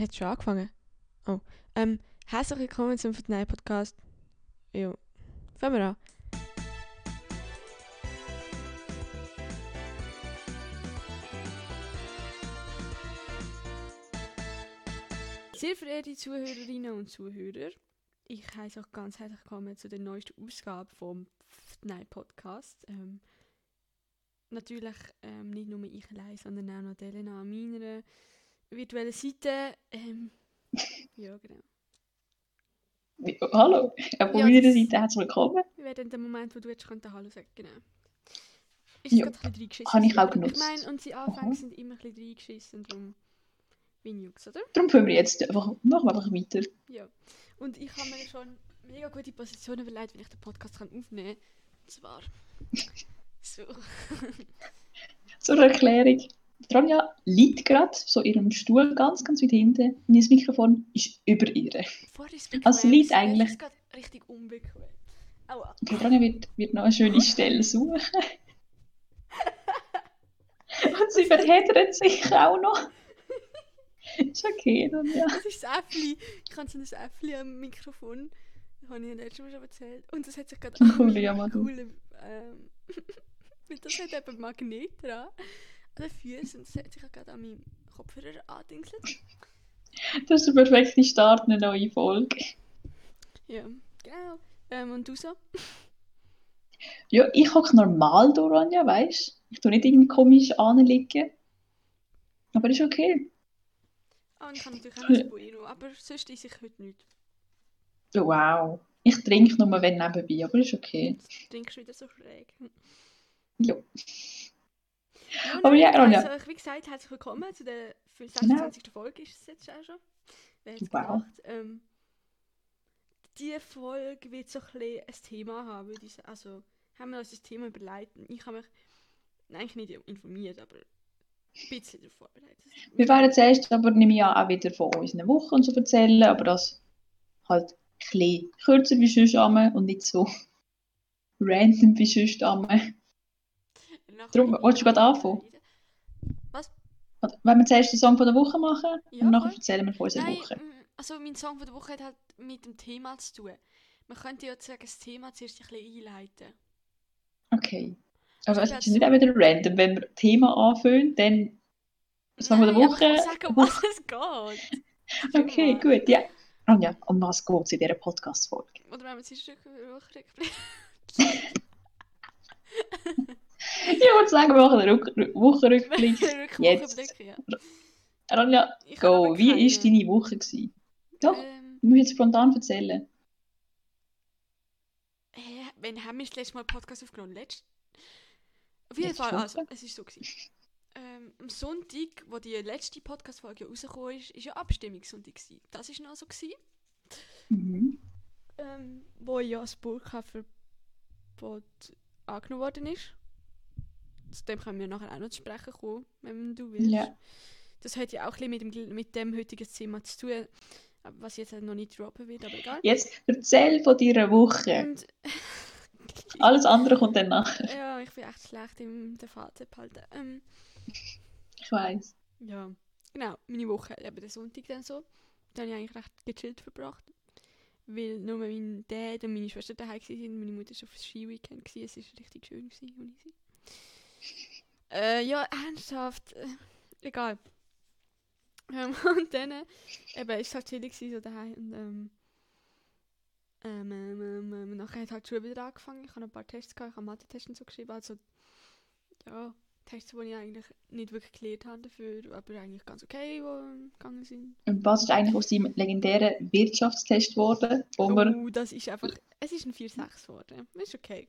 Hat schon angefangen? Oh. Ähm, herzlich willkommen zum Vertnei Podcast. Jo. Fangen wir an. Sehr verehrte Zuhörerinnen und Zuhörer, ich heiße euch ganz herzlich willkommen zu der neuesten Ausgabe vom Vertnei Podcast. Ähm, natürlich ähm, nicht nur ich allein, sondern auch noch Elena an meiner virtuellen Seite. Ähm, ja, genau. Wie- Hallo, von Ja, meiner Seite herzlich willkommen. Wir werden in dem Moment, wo du jetzt könntest, Hallo sagen, genau. Ist Ja, gerade ein bisschen reingeschissen. habe ich auch Ich genutzt. meine, unsere Anfänge sind immer ein bisschen reingeschissen, darum bin ich oder? Darum können wir jetzt einfach, machen wir einfach weiter. Ja. Und ich habe mir schon mega gute Positionen überlegt, wie ich den Podcast kann aufnehmen kann. Und zwar so. Zur Erklärung. Tronja liegt gerade so in ihrem Stuhl ganz, ganz weit hinten und das Mikrofon ist über ihr. Bequem. Also liegt eigentlich- ist richtig unbequem. Aua. Okay, Tronja wird, wird noch eine schöne Stelle suchen. und sie verheddert sich auch noch. ist okay, Tronja. Das ist das Äffli. Ich habe so ein Äffli am Mikrofon. Das habe ich letztes Mal schon erzählt. Und das hat sich gerade meinem ja, Mann. coolen... Ähm, das hat eben Magnet dran. An den Füßen. Und das hat sich gerade an meinem Kopfhörer angedingselt. Das ist der perfekte Start in eine neue Folge. Ja, genau. Ähm, und du so? Ja, ich hocke normal durch, Ronja, weißt du? Ich tue nicht irgendwie komisch anliegen. Aber ist okay. Ah, und ich habe natürlich auch noch ein Bueno. Aber sonst esse ich heute nicht. Wow. Ich trinke nur wenn nebenbei, aber ist okay. Jetzt trinkst du wieder so schräg. Ja. Ja, Aber nein, ja. Also, wie gesagt, herzlich willkommen zu der 26. Folge ist es jetzt auch schon. Wer Wow. gedacht? Ähm, die Folge wird so ein, bisschen ein Thema haben. Also, haben wir uns das Thema überlegt. Ich habe mich eigentlich nicht informiert, aber ein bisschen darauf vorbereitet. Wir werden zuerst aber nehme ich auch wieder von unseren Wochen und so erzählen, aber das halt ein bisschen kürzer wie sonst und nicht so random wie sonst einmal. Darum, willst du gerade anfangen? Was? Wenn wir zuerst den Song von der Woche machen Ja, und nachher erzählen wir von unserer Nein, Woche. mm, also mein Song von der Woche hat halt mit dem Thema zu tun. Man könnte ja sagen, das Thema zuerst ein bisschen einleiten. Okay. Aber es ich ist werd nicht auch wieder random, wenn wir Thema anfangen, dann Song von der Nein, Woche. Ich sagen, um was es geht. Okay, gut, ja. Anja, um was geht es in dieser Podcast-Folge? Oder wenn wir es ein Stück rückblicken. Ich würde sagen, wir machen einen Rück Rück- Wochenrückblick. Jetzt. Ja. Ich habe go. Wie war deine Woche? Gewesen? Doch, Ähm, du musst jetzt spontan erzählen. hä, wann haben wir das letzte Mal Podcast aufgenommen? Letzt... Auf jeden Fall, also, es ist so gewesen. Ähm, am Sonntag, wo die letzte Podcast-Folge rausgekommen ist, ist ja Abstimmungssonntag gewesen. Das ist noch so gewesen. Mhm. ähm, wo ja das Burka-Verbot angenommen worden ist. Zu dem können wir nachher auch noch zu sprechen kommen, wenn du willst. Ja. Das hat ja auch ein bisschen mit dem, mit dem heutigen Thema zu tun, was jetzt noch nicht droppen wird, aber egal. Jetzt erzähl von deiner Woche. Und Alles andere kommt dann nachher. ja, ich bin echt schlecht im den Faden behalten. Ähm, Ich weiß. ja, genau, meine Woche, eben der Sonntag dann so. Da habe ich eigentlich recht gechillt verbracht. Weil nur mein Dad und meine Schwester daheim waren. Meine Mutter war auf das Ski-Weekend. Es war richtig schön gewesen und easy. Äh, ja, ernsthaft. Äh, egal. Ähm, und dann äh, eben, ist es halt chillig so daheim. Und ähm, ähm, ähm, ähm, ähm, nachher hat halt die Schule wieder angefangen. Ich habe ein paar Tests gehabt. Ich habe Mathe-Tests und so geschrieben. Also, ja, Tests, die ich eigentlich nicht wirklich gelernt habe dafür, aber eigentlich ganz okay, die gegangen sind. Und was ist eigentlich aus deinem legendären Wirtschaftstest geworden? Wo Oh, das ist einfach. Es ist ein 4-6 geworden. Ist okay.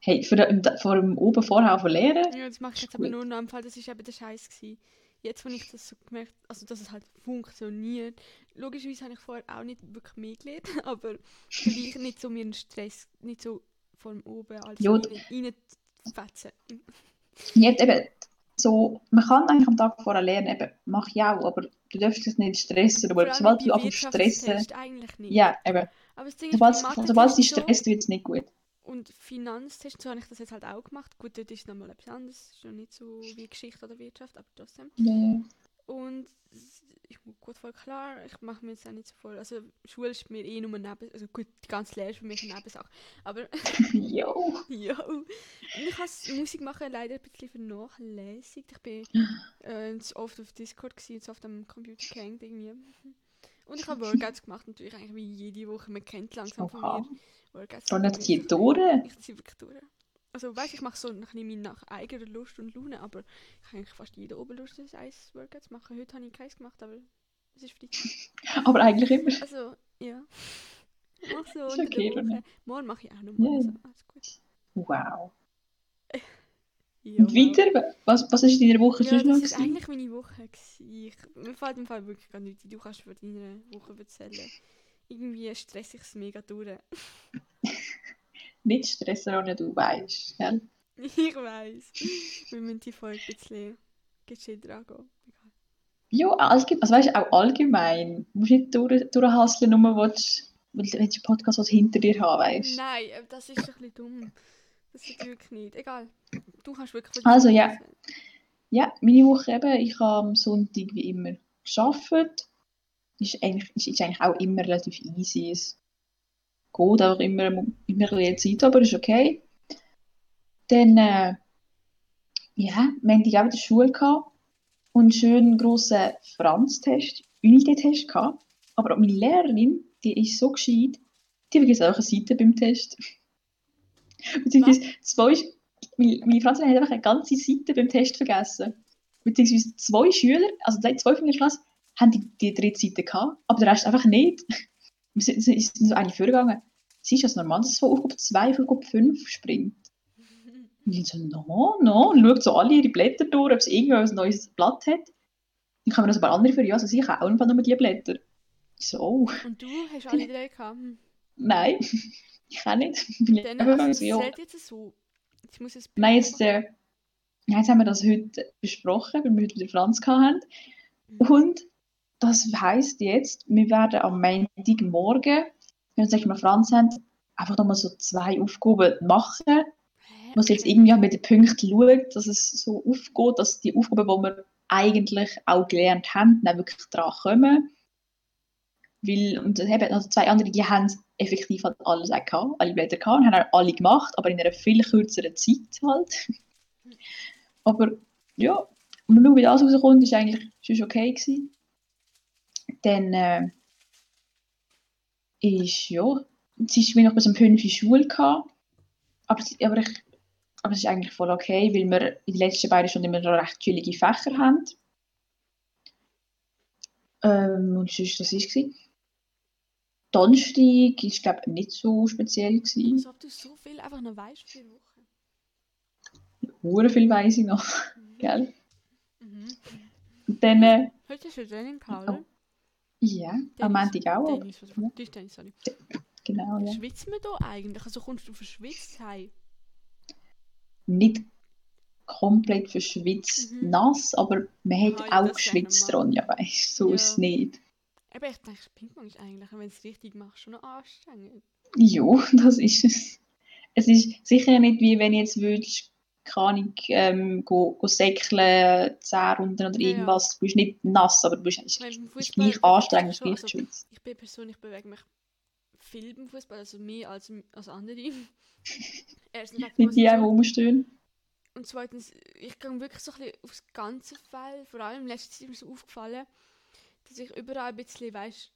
Hey, für den, vor dem oben vorher verlieren? Ja, das mache ich jetzt aber nur noch im Fall, das ist eben der Scheiß gewesen. Jetzt, wo ich das so gemerkt also dass es halt funktioniert. Logischerweise habe ich vorher auch nicht wirklich mehr gelernt, aber gleich nicht so mir einen Stress, nicht so von oben alles Ja. rein, reinfetzen. Jetzt eben, so, man kann eigentlich am Tag vorher lernen, eben, mach ich auch, aber du darfst dich nicht stressen. Vor Aber sobald du anfängst stressen, eigentlich nicht. ja, eben, Aber das Ding ist, sobald, Mathe sobald ist so- stresst, wird es nicht gut. Und Finanztest, so habe ich das jetzt halt auch gemacht. Gut, dort ist es nochmal etwas anderes. Ist noch nicht so wie Geschichte oder Wirtschaft, aber trotzdem. Ja, ja. Und ich kurz geht voll klar. Ich mache mir jetzt auch nicht so voll. Also Schule ist mir eh nur neben, also gut, die ganze Lehre ist für mich eine Nebensache. Aber Jo. ja, und ich habe Musik machen leider ein bisschen vernachlässigt. Ich bin äh, zu oft auf Discord gewesen, zu oft am Computer gehängt irgendwie. Und ich habe Workouts gemacht, natürlich eigentlich wie jede Woche. Man kennt langsam von mir Workouts. Und nicht Ich- die Tore. Ich ziehe wirklich durch. Also weißt ich mache so ein bisschen nach eigener Lust und Laune, aber ich habe eigentlich fast jede oben Lust, das Eis Workouts machen. Heute habe ich keins gemacht, aber es ist Freitag. Aber eigentlich immer. Also, ja. Ich mache so okay. Morgen mache ich auch noch Ja, mal. ja. Also, alles gut. Wow. Ja, Und weiter? Was, was ist in deiner Woche Ja, sonst noch? das gewesen? eigentlich meine Woche. gewesen. Ich, mir fällt im Fall wirklich gar nichts. Du kannst von deiner Woche erzählen. Irgendwie stresse ich es mega durch. Nicht stressen, Ronja, du weißt. Gell? Ich weiß. Wir müssen die Folge ein bisschen gechillt angehen. Ja, allgemein, also weißt, auch allgemein. Du musst nicht durch, durchhasseln, nur du weil du willst einen Podcast was hinter dir haben weißt. Nein, das ist ein bisschen dumm. Das ist wirklich nicht. Egal. Du kannst wirklich Also, ja. Ja, meine Woche eben, ich habe am Sonntag wie immer gearbeitet. Ist eigentlich, ist, ist eigentlich auch immer relativ easy. Es geht auch immer, immer ein Zeit, aber ist okay. Dann, äh, ja, hatten auch in der Schule gehabt und einen schönen grossen Franz-Test, Unité-Test gehabt. Aber auch meine Lehrerin, die ist so gescheit, die vergisst auch eine Seite beim Test. Beziehungsweise zwei, meine, meine Franzlehrerin hat einfach eine ganze Seite beim Test vergessen. Beziehungsweise zwei Schüler, also zwei von meiner Klasse, haben die, die dritte Seite gehabt, aber der Rest einfach nicht. Wir sind, sind, sind so eigentlich vorgegangen. Es ist das normal, dass es von Aufgabe 2 auf Aufgabe 5 springt. Und ich so, no, no, und schaut so alle ihre Blätter durch, ob es irgendwas neues Blatt hat. Dann kommen noch so ein paar andere für, ja, also ich habe auch einfach nur die Blätter. Ich so, oh, Und du hast alle drei gehabt. Nein, ich kann nicht. Bin Dann, also, so, ja. zählt jetzt so. Ich muss es Nein, jetzt, äh, jetzt haben wir das heute besprochen, weil wir heute wieder Franz hatten. Und das heisst jetzt, wir werden am Montagmorgen, wenn wir mal Franz haben, einfach nochmal so zwei Aufgaben machen. Ich muss jetzt irgendwie auch mit den Punkten schauen, dass es so aufgeht, dass die Aufgaben, die wir eigentlich auch gelernt haben, dann wirklich dran kommen. Weil, und eben also zwei andere, die haben effektiv halt alles auch gehabt, alle Blätter gehabt und haben auch alle gemacht, aber in einer viel kürzeren Zeit halt. aber ja, und schauen, wie das rauskommt, ist eigentlich schon okay gewesen. Dann äh, ist, ja, es ist wie noch bis um 5 Uhr Schule gehabt, aber, es- aber, ich, aber es ist eigentlich voll okay, weil wir in den letzten beiden Stunden immer noch recht chillige Fächer haben. Ähm, und sonst, das war Donnerstag ist, glaube ich, nicht so speziell. Gewesen. Als ob du so viel einfach noch weißt für die Woche. Hure viel weiss ich noch, gell? Mhm. Und dann, äh, Heute ist ein Training gehabt, Oh. ja, am Montag auch. aber- Tennis, oder? Tischtennis, sorry. Genau, ja. Schwitzt man da eigentlich? Also kommst du verschwitzt heim? Nicht komplett verschwitzt Mhm. nass, aber man hat Ah, ja, auch ist geschwitzt. Ronja, weißt du? So Ja. ist es nicht. Eben, ich denke, Ping-Pong ist eigentlich, wenn du es richtig machst, schon anstrengend. Ja, das ist es. Es ist sicher nicht wie wenn jetzt würdest, keine Ahnung, ähm, go, go säckeln, 10 Runden oder Ja, ja. irgendwas. Du bist nicht nass, aber du bist, ist Fußball gleich anstrengend, ist schon, also. Ich bin persönlich bewege mich viel beim Fußball, also mehr als, als andere. Erstens Nicht die, die rumstehen. Und zweitens, ich gehe wirklich so ein bisschen aufs ganze Feld. Vor allem letztes Jahr ist mir so aufgefallen, dass ich überall ein bisschen, weißt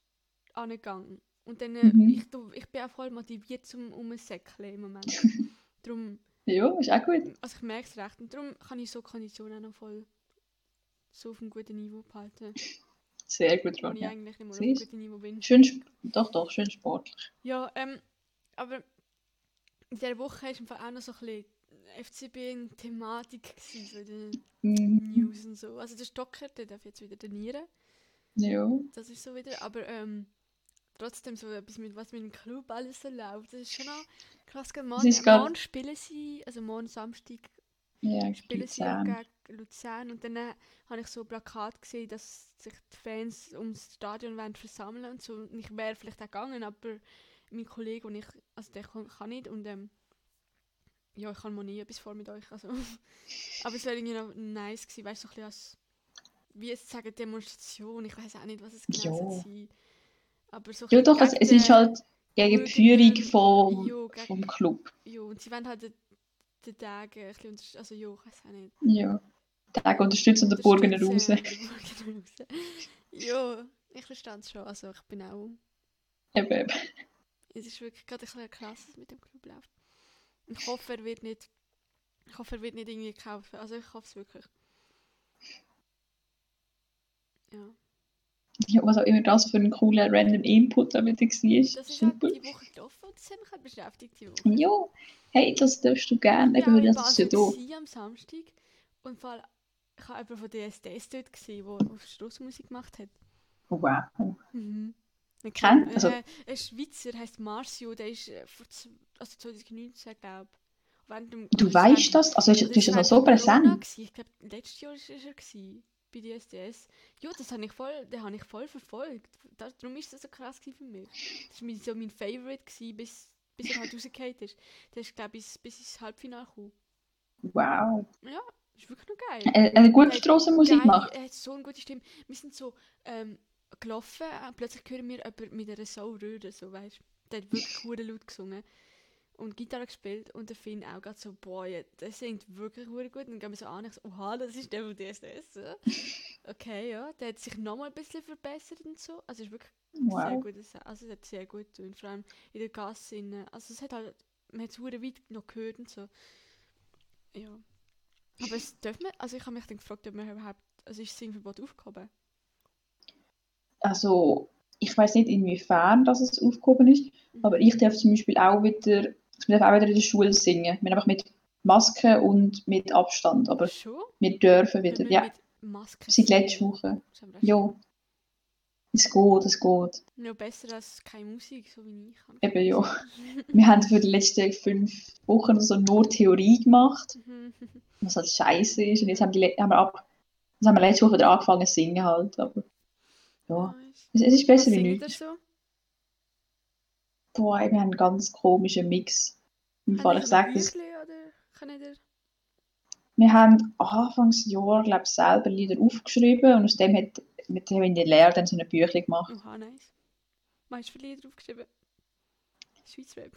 angegangen. Und dann, äh, Mhm. ich, ich bin auch voll motiviert zum Umsäckeln im Moment. darum, Ja, ist auch gut. also ich merke es recht. Und darum kann ich so Konditionen auch noch voll so auf einem guten Niveau behalten. Sehr gut, Wenn ich Ronja. eigentlich mehr auf einem guten Niveau bin. Schön, doch, doch, schön sportlich. Ja, ähm, aber in dieser Woche ist im Fall auch noch so ein bisschen FCB in Thematik gewesen, so den Mhm. News und so. Also der Stocker, der darf jetzt wieder trainieren, Ja, das ist so wieder, aber ähm, trotzdem so etwas mit was mit dem Club alles läuft, das ist schon noch krass. Morgen, ist morgen spielen sie, also morgen Samstag ja, spielen sie gegen Luzern und dann äh, habe ich so ein Plakat gesehen, dass sich die Fans ums Stadion wollen versammeln und so. Und ich wäre vielleicht auch gegangen, aber mein Kollege und ich, also der kann, kann nicht und ähm, ja, ich kann mal nie etwas vor mit euch, also. aber es wäre irgendwie noch nice gewesen, weißt du, so ein bisschen als wie es sagen, Demonstration. Ich weiß auch nicht, was es genau Ja. sein. Aber so Ja doch, es, es ist halt gegen die Führung vom, Ja, gegen- vom Club. Ja, und sie wollen halt den, den Tag ein bisschen unterstützen. Also ja, ich weiß auch nicht. Ja. Tag unterstützen und den raus. Unterstützen und den Burgen raus. Ja, ich verstehe es schon. Also ich bin auch... Eben, eben. Es ist wirklich gerade ein bisschen krass, was mit dem Club läuft. Ich hoffe, er wird nicht... Ich hoffe, er wird nicht irgendwie kaufen. Also ich hoffe es wirklich. Ja. Ja, was auch immer das für ein cooler random Input da wieder war. Das ist halt Super. die Woche gelaufen und das hat mich halt beschäftigt die Woche. Ja, hey, das darfst du gerne, Ich eben, war das ist ja da. gewesen am Samstag und vor allem, ich habe jemanden von DSDS dort gesehen, der auf Straßenmusik gemacht hat. Wow. Mhm. Man Kennt- also- äh, ein Schweizer heißt Marcio, der ist äh, vor also 2019, glaube ich. Du weißt das? Also ist, bist das noch so präsent? Ich glaube, letztes Jahr war er gewesen, bei DSDS. Ja, das habe ich voll, den habe ich voll verfolgt. Das, darum ist das so krass für mich. Das war mein, so mein Favorite, gewesen, bis, bis er halt rausgefallen ist. Der ist, glaube ich, bis, bis ins Halbfinale gekommen. Wow. Ja, ist wirklich noch geil. Äh, Eine gute Strassenmusik macht. Er hat so eine gute Stimme. Wir sind so ähm, gelaufen, äh, plötzlich hören wir jemanden mit einer Sau rühren, so weißt du. Der hat wirklich hure laut gesungen und Gitarre gespielt und der Finn auch gerade so, boah, ja, der singt wirklich gut. Und dann gehen wir so an, ich so, oha, das ist der von DSDS. ja. Okay, ja, der hat sich nochmal ein bisschen verbessert und so. Also es ist wirklich sehr Wow. gut, also es hat sehr gut getan, vor allem in der Gasse. Also es hat halt, man hat es weit noch gehört und so. Ja. Aber es darf man, also ich habe mich dann gefragt, ob man überhaupt, also ist das Singverbot aufgehoben? Also, ich weiß nicht, inwiefern das es aufgehoben ist, Mhm. aber ich darf zum Beispiel auch wieder, ich darf auch wieder in der Schule singen. Wir einfach mit Maske und mit Abstand, aber Schon? wir dürfen Wir wieder, müssen ja. mit Maske Seit letzter Woche. Wir. Ja. Es geht, es geht. Noch besser als keine Musik, so wie ich. habe Eben, ja. Wir haben für die letzten fünf Wochen so nur Theorie gemacht, Mhm. was halt scheiße ist. Und jetzt haben, die, haben wir ab, jetzt haben wir letzte Woche wieder angefangen zu singen halt. Aber ja, es, es ist Was besser wie singt ihr nichts. so? Boah, wir haben einen ganz komischen Mix. Im Fall, ich sage das, oder wir haben Anfangsjahr, glaube ich, selber Lieder aufgeschrieben und aus dem hat, mit dem in der Lehre dann so ein Büchlein gemacht. Oha, nice. Was hast du für Lieder aufgeschrieben? Schweiz Rap.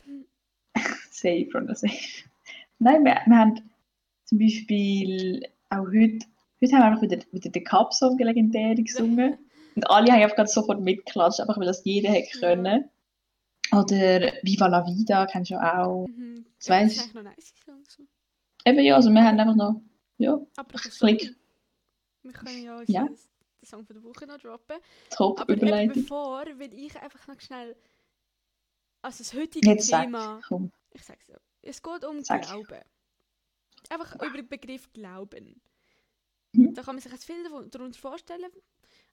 Safe oder safe. Nein, wir, wir haben zum Beispiel auch heute, heute haben wir einfach wieder, wieder den Cup-Song legendär gesungen. Und alle haben einfach sofort mitgeklatscht, einfach weil das jeder hätte können. Oder Viva la Vida kennst du auch. Mhm. Das Ja, das ist eigentlich noch nice. Song, so. Eben ja, also wir haben einfach noch, ja, Aber das Klick. Wir können ja, Ja. den Song von der Woche noch droppen. top Aber Überleitung. bevor will ich einfach noch schnell. Also das heutige Jetzt sag, Thema. komm. Ich sag's ja. Es geht um Sag. Glauben. Einfach über den Begriff Glauben. Mhm. Da kann man sich jetzt viel darunter vorstellen.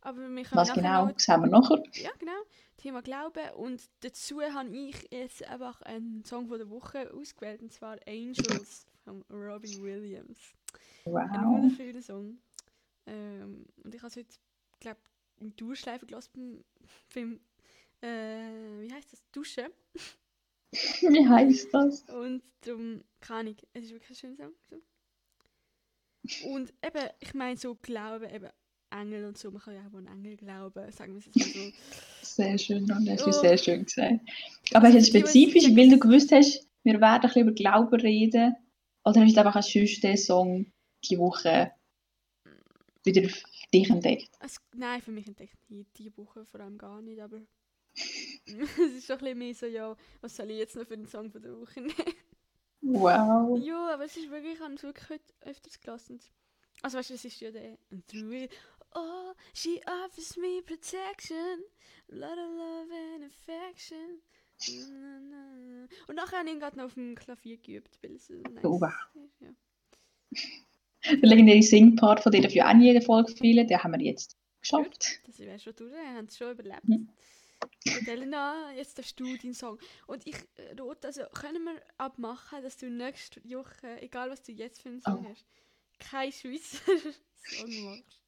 Aber wir Was genau, das haben wir nachher. Ja, genau. Thema Glauben. Und dazu habe ich jetzt einfach einen Song von der Woche ausgewählt. Und zwar Angels von Robbie Williams. Ein Wow. wunderschöner Song. Ähm, und ich habe es heute, glaube in Durchschleife gelassen beim, beim äh, wie heißt das? Duschen. Wie heißt das? Und darum, keine Ahnung, es ist wirklich ein schöner Song. So. Und eben, ich meine so Glauben, eben Engel und so, man kann ja auch an Engel glauben, sagen wir es mal so. Sehr schön, Ron, hast du Oh. sehr schön gesagt. Aber hast du jetzt für die, die spezifisch, weil du gewusst hast, wir werden ein bisschen über Glauben reden? Oder hast du einfach sonst den Song die Woche wieder für dich entdeckt? Es, nein, für mich entdeckt nie diese Woche vor allem gar nicht, aber es ist schon ein bisschen mehr so, ja, was soll ich jetzt noch für den Song von der Woche nehmen? Wow. Ja, aber es ist wirklich, ich habe es wirklich heute öfters gelassen. Also weißt du, es ist ja der through it Oh, she offers me protection A lot of love and affection. Und nachher habe ich ihn gerade noch auf dem Klavier geübt, weil es so nice Oh, wow. Ja. Der legendäre Singpart von dir darf ja auch nie in der Folge fehlen, den haben wir jetzt geschafft. Das wäre schon durch, wir haben es schon überlebt. Mhm. Und Elena, jetzt darfst du deinen Song. Und ich, äh, Rot, also können wir abmachen, dass du nächste Woche, egal was du jetzt für einen Song Oh. hast, kein Schweizer Song machst.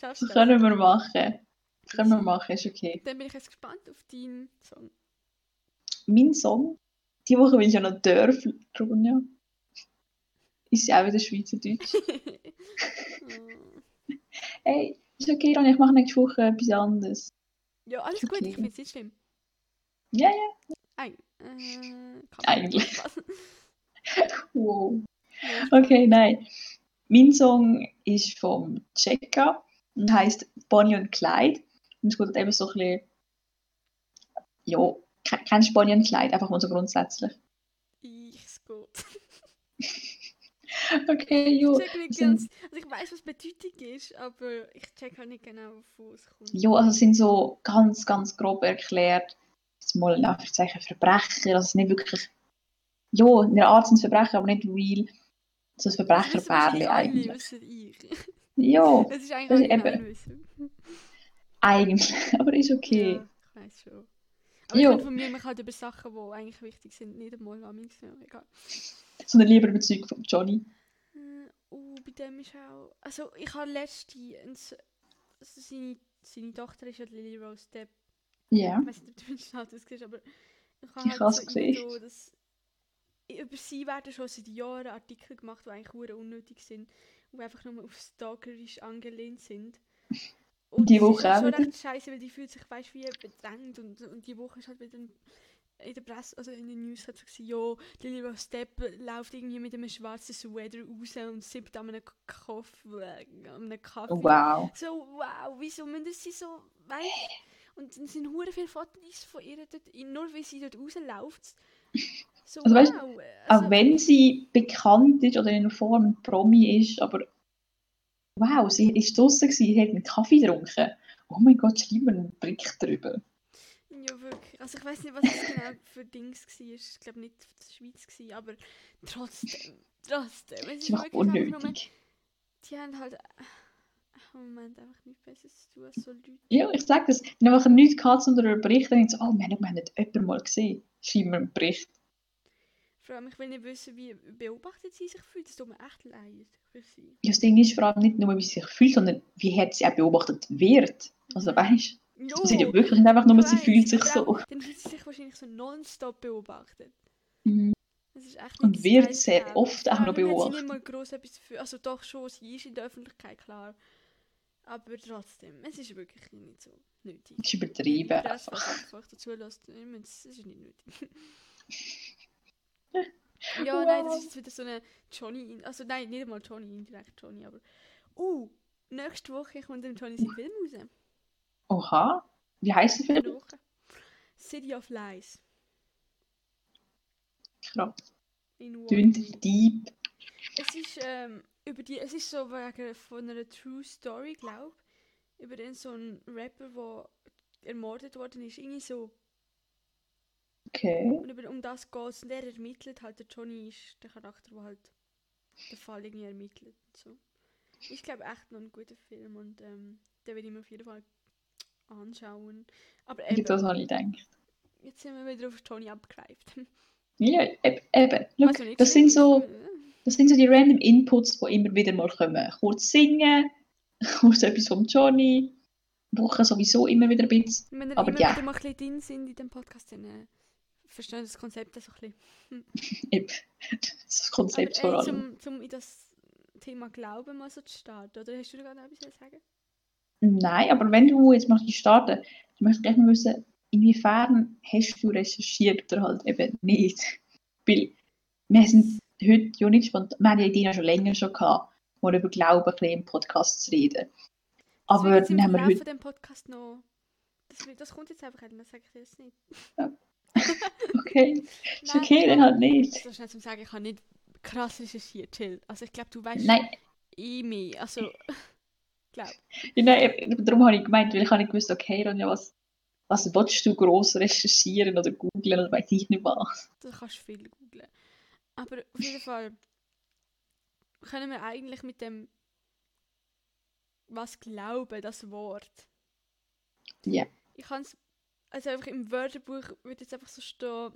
Das? Können wir machen. Können wir machen, ist okay. Dann bin ich jetzt gespannt auf deinen Song. Mein Song, die Woche bin ich ja noch Dörfler, Ronja. Ist ja auch wieder Schweizerdeutsch. Oh. Ey, ist okay, Ronja, ich mache nächste Woche etwas anderes. Ja, alles Ist gut, ich okay. finde es nicht schlimm. Ja, ja. Eig äh, Eigentlich. Wow. Okay, nein. Mein Song ist vom Checka und heißt Bonnie und Clyde. Und es geht eben so ein bisschen. Ja, ke- kennst du Bonnie und Clyde? Einfach mal so grundsätzlich. Ich's gut. Okay, jo. Ich check es ganz. Also ich weiß, was Bedeutung ist, aber ich check halt nicht genau, wo es kommt. Ja, also es sind so ganz, ganz grob erklärt, jetzt mal in Anführungszeichen Verbrecher, also es ist nicht wirklich, ja, in der Art sind es Verbrecher, aber nicht real, Das Verbrecherpärchen eigentlich. Ja, Das ist Das eigentlich ist eben- wissen. eigentlich, aber ist okay. Ja, ich weiß schon. Aber ich informiere mich halt über Sachen, die eigentlich wichtig sind, nicht einmal. Ja, egal. So eine lieber Bezug von Johnny. Oh, bei dem ist auch... Also ich habe letzte... ein S- Also seine, seine Tochter ist ja Lily Rose Depp. Ja, Ich weiß nicht, ob du den aber ich habe Ich halt hab's so gesehen. irgendwo, dass über sie werden schon seit Jahren Artikel gemacht, die eigentlich hure unnötig sind und die einfach nur auf Stalkerisch angelehnt sind. Und Die das ist Woche auch schon recht scheiße, weil die fühlt sich weißt, wie bedrängt und, und die Woche ist halt wieder in der Presse, also in den News hat gesagt, ja, Lily Rose Depp läuft irgendwie mit einem schwarzen Sweater raus und sippt an einem Kaffee, an einem Kaffee. wow. So, wow, wieso müssen sie so, weißt Und dann sind hure viele Fotos von ihr dort, in- nur weil sie dort rausläuft. So, Also weißt- wow. Auch wenn sie bekannt ist oder in einer Form Promi ist, aber wow, sie ist draußen sie hat einen Kaffee getrunken. Oh mein Gott, schreib mir einen Bericht darüber. Ja, wirklich. Also ich weiß nicht, was das genau für Dings war. Ich glaube nicht von der Schweiz, gewesen, aber trotzdem, trotzdem. Es ist einfach wirklich unnötig. die haben halt äh, im Moment einfach nichts Besseres zu tun als so Leute. Ja, ich sage das. Wenn man einfach nichts gehabt unter einem Bericht, dann denkt so, oh, wir haben wir nicht jemanden mal gesehen. Schreib mir einen Bericht. Vor allem, ich will nicht wissen, wie beobachtet sie sich fühlt. Das tut mir echt leid für sie. Ja, das Ding ist vor allem nicht nur, wie sie sich fühlt, sondern wie hat sie auch beobachtet wird. Also weißt du, sie ja wirklich nicht einfach nur, ich sie weiss, fühlt sich so. Dann fühlt sie sich wahrscheinlich so nonstop beobachtet. Mhm. Das Und wird sehr oft auch noch allem hat sie beobachtet. nicht mal gross etwas dafür. Also doch schon, sie ist in der Öffentlichkeit, klar. Aber trotzdem, es ist wirklich nicht so nötig. Das ist übertrieben einfach. was einfach dazu ich meine, es ist nicht nötig. ja, nein, das ist wieder so eine Johnny, also nein, nicht einmal Johnny, indirekt Johnny, aber... Uh, nächste Woche kommt dem Johnny sein Film raus. Oha. Wie heisst der Film? Woche. City of Lies. Krass. In Tönt deep. Es ist ähm, über die, es ist so wegen von einer True Story, glaube über den so einen Rapper, der ermordet worden ist, irgendwie so. Okay. Und um das geht es. Und der ermittelt halt, der Johnny ist der Charakter, der halt den Fall irgendwie ermittelt. und So. Ich glaube echt noch ein guter Film und ähm, den will ich mir auf jeden Fall anschauen. Aber Ja, das eben, habe ich gedacht. jetzt sind wir wieder auf Johnny abgereift. Ja, eben. eben. Noch nicht das sind so, äh, das sind so die random Inputs, die immer wieder mal kommen. Kurz singen, kurz etwas vom Johnny, Woche sowieso immer wieder ein bisschen. Wenn wir Aber immer ja. wieder mal ein bisschen drin sind in dem Podcast, dann verstehen wir das Konzept so ein bisschen. Eben. Das Konzept vor Aber äh, allem. zum, zum in das Thema Glauben mal so zu starten, oder hast du da gerade noch etwas zu sagen? Nein, aber wenn du jetzt möchtest starten, dann möchte ich gerne wissen, inwiefern hast du recherchiert oder halt eben nicht? Weil wir sind heute ja nicht spontan, wir haben ja die Idee schon länger schon gehabt, mal über Glauben ein bisschen im Podcast zu reden. Aber dann haben wir heute, von dem Podcast noch... Das, das kommt jetzt einfach, dann sage ich dir jetzt nicht. okay, ist Nein, okay, ich dann halt nicht. So schnell zum Sagen, ich habe nicht krass recherchiert, chill. Also ich glaube, du weißt Nein, eh mehr. Also, glaub. ja, nein, darum habe ich gemeint, weil ich habe nicht gewusst, okay, Ronja, was, was willst du gross recherchieren oder googlen oder weiß ich nicht was. Du kannst viel googlen. Aber auf jeden Fall können wir eigentlich mit dem was glauben, das Wort. Ja. Ich kann es, also einfach im Wörterbuch wird jetzt einfach so stehen,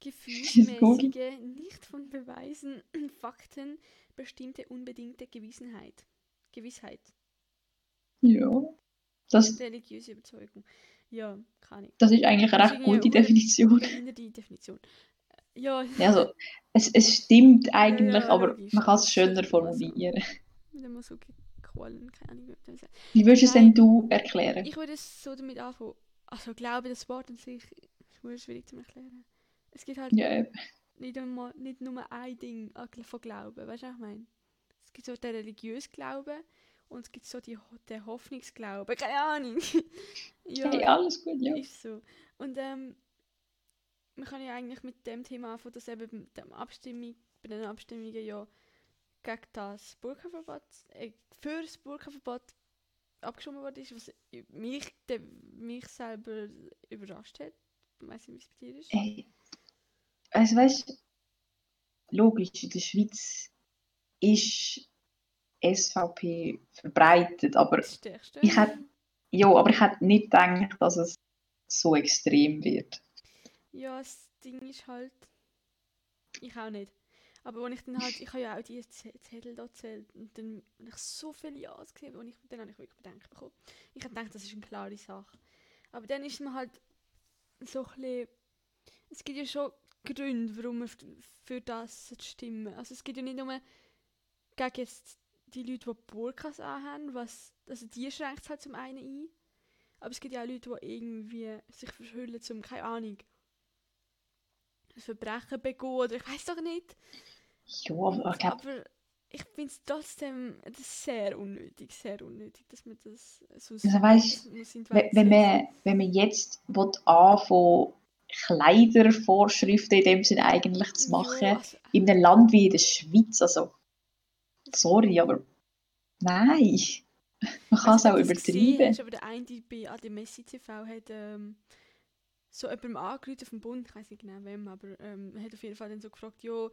gefühlsmäßige, nicht von Beweisen, Fakten, bestimmte unbedingte Gewissenheit. Gewissheit. Ja, das, Religiöse Überzeugung. Ja, kann ich. das ist eigentlich eine recht gute Definition. Behinderte Definition. Ja, Ja, also, es, es stimmt eigentlich, ja, aber logisch, man kann es schöner formulieren. Mit dem so Qualen, keine Ahnung, wie. Wie würdest du es denn du erklären? Ich würde es so damit anfangen. Also Glaube, das Wort an sich ist verdammt schwierig zu erklären. Es gibt halt eben. nicht, einmal, nicht nur ein Ding von Glauben, weißt du, was ich meine? Es gibt so den religiösen Glauben und es gibt so die, den Hoffnungsglauben, keine Ahnung. ja, Hey, alles gut, ja. ist so. Und ähm, man kann ja eigentlich mit dem Thema anfangen, dass eben der Abstimmung, bei den Abstimmungen ja gegen das Burka-Verbot, äh, für das Burka-Verbot abgestimmt worden ist, was mich, de, mich selber überrascht hat. Weiß nicht, wie es bei dir ist. Hey, also weißt du, logisch, in der Schweiz ist SVP verbreitet, aber ich hätte, ja, aber ich hätte nicht gedacht, dass es so extrem wird. Ja, das Ding ist halt. Ich auch nicht. Aber wenn ich dann halt, ich habe ja auch die Zettel da gezählt und dann habe ich so viele Ja's gesehen, und ich, dann habe ich wirklich Bedenken bekommen. Ich habe gedacht, das ist eine klare Sache. Aber dann ist man halt so ein bisschen, es gibt ja schon Gründe, warum man für das stimmen. Also es gibt ja nicht nur gegen jetzt die Leute, die Burkas anhaben, was, also die schränkt es halt zum einen ein. Aber es gibt ja auch Leute, die irgendwie sich verhüllen zum, keine Ahnung, ein Verbrechen begehen oder ich weiß doch nicht. Ja, aber ich glaube, Aber ich finde es trotzdem das sehr unnötig, sehr unnötig, dass man das so Also weisst, muss wenn, man, wenn man jetzt anfangen Kleidervorschriften in dem Sinne eigentlich zu machen, Ja, also, in einem Land wie in der Schweiz, also sorry, aber nein, man kann es also, auch übertreiben. hast, aber der eine bei AD Messi TV hat ähm, so jemandem angerufen vom Bund, ich weiß nicht genau wem, aber ähm, er hat auf jeden Fall dann so gefragt, ja,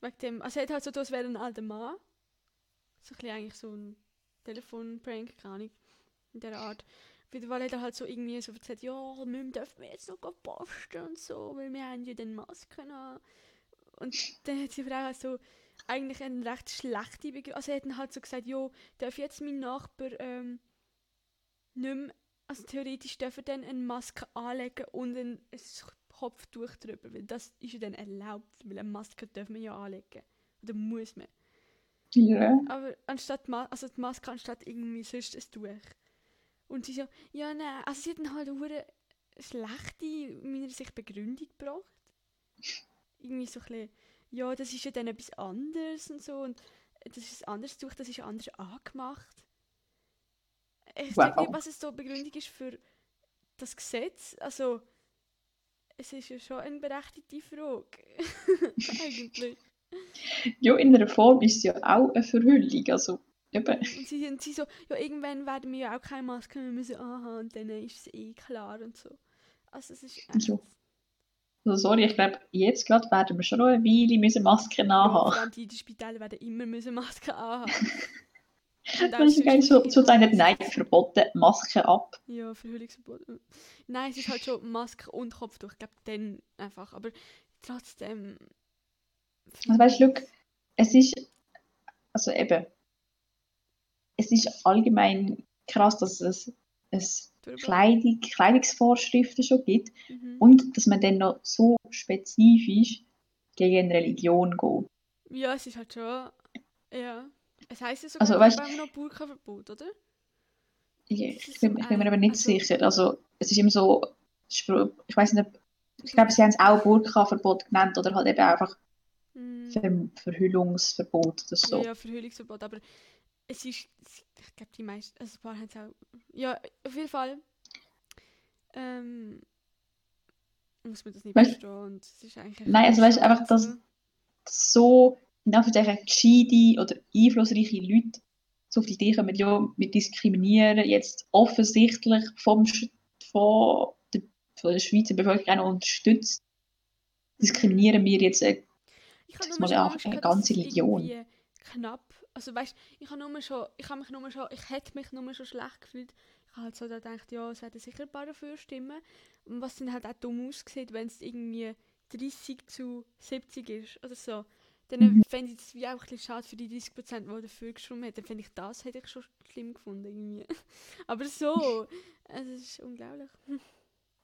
wegen dem, also er hat halt so, das wäre ein alter Mann, so ein bisschen eigentlich so ein Telefonprank, keine Ahnung, in dieser Art. Auf jeden hat er halt so irgendwie so erzählt, ja, wir dürfen jetzt noch posten und so, weil wir haben ja dann Masken an. Und dann hat die Frau so eigentlich eine recht schlechte Begründung, also er hat dann halt so gesagt, ja, darf jetzt mein Nachbar ähm, nicht mehr, also theoretisch darf er dann eine Maske anlegen und ein, Kopftuch drüber, weil das ist ja dann erlaubt, weil eine Maske darf man ja anlegen. Oder muss man. Ja. Aber anstatt Ma also die Maske anstatt irgendwie sonst ein Tuch. Und sie so, ja nein, also sie hat dann halt eine schlechte, in meiner Sicht, Begründung gebracht. Irgendwie so ein bisschen, ja, das ist ja dann etwas anderes und so und das ist ein anderes Tuch, das ist anders angemacht. Ich Wow. nicht, was es so Begründung ist für das Gesetz. Also, es ist ja schon eine berechtigte Frage. Eigentlich. ja, in einer Form ist es ja auch eine Verhüllung, also eben. Und sie, und sie so, ja, irgendwann werden wir ja auch keine Maske mehr müssen anhaben und dann ist es eh klar und so. Also es ist echt... Ja. Also sorry, ich glaube, jetzt gerade werden wir schon noch eine Weile müssen Masken Ja, anhaben. die, die Spitäler werden immer müssen Masken anhaben. Das ist geil, so, so alles. nein, verboten, Masken ab. Ja, Verhüllungsverbot. Nein, es ist halt schon Maske und Kopftuch. Ich glaube, dann einfach. Aber trotzdem... Also weißt du, look, es ist, also eben, es ist allgemein krass, dass es, es. Kleidung, Kleidungsvorschriften schon gibt Mhm. und dass man dann noch so spezifisch gegen Religion geht. Ja, es ist halt schon... Ja. Es heisst ja sogar, Also, also, weißt- weißt, noch Burka-Verbot, oder? Ich, Das ich, bin, ich bin mir aber nicht also- sicher. Also es ist immer so, ich weiß nicht, ob- ich glaube, sie haben es auch Burka-Verbot genannt oder halt eben einfach Mhm. Ver Verhüllungsverbot oder so. Ja, ja, Verhüllungsverbot, aber es ist, ich glaube, die meisten, also ein paar haben es auch, ja, auf jeden Fall, ähm, muss man das nicht Weißt- verstehen und es ist eigentlich... Nein, also weißt du, einfach, dass- so. In Anführungszeichen gescheite oder einflussreiche Leute so auf die Idee kommen, ja, wir diskriminieren jetzt offensichtlich vom, von, der, von der Schweizer Bevölkerung auch noch unterstützt, diskriminieren wir jetzt äh, Ich habe das nur mal Angst eine ganze irgendwie knapp, also weißt, ich habe nur schon, ich habe mich nur schon, ich hätte mich nur schon schlecht gefühlt. Ich habe halt so da gedacht, ja, es werden sicher ein paar dafür stimmen. Und was dann halt auch dumm aussieht, wenn es irgendwie 30 zu 70 ist oder so. Dann Mhm. fände ich es wie auch ein bisschen schade für die 30 Prozent, die dafür gestimmt haben. Dann fände ich das hätte ich schon schlimm gefunden irgendwie. Aber so, es ist unglaublich.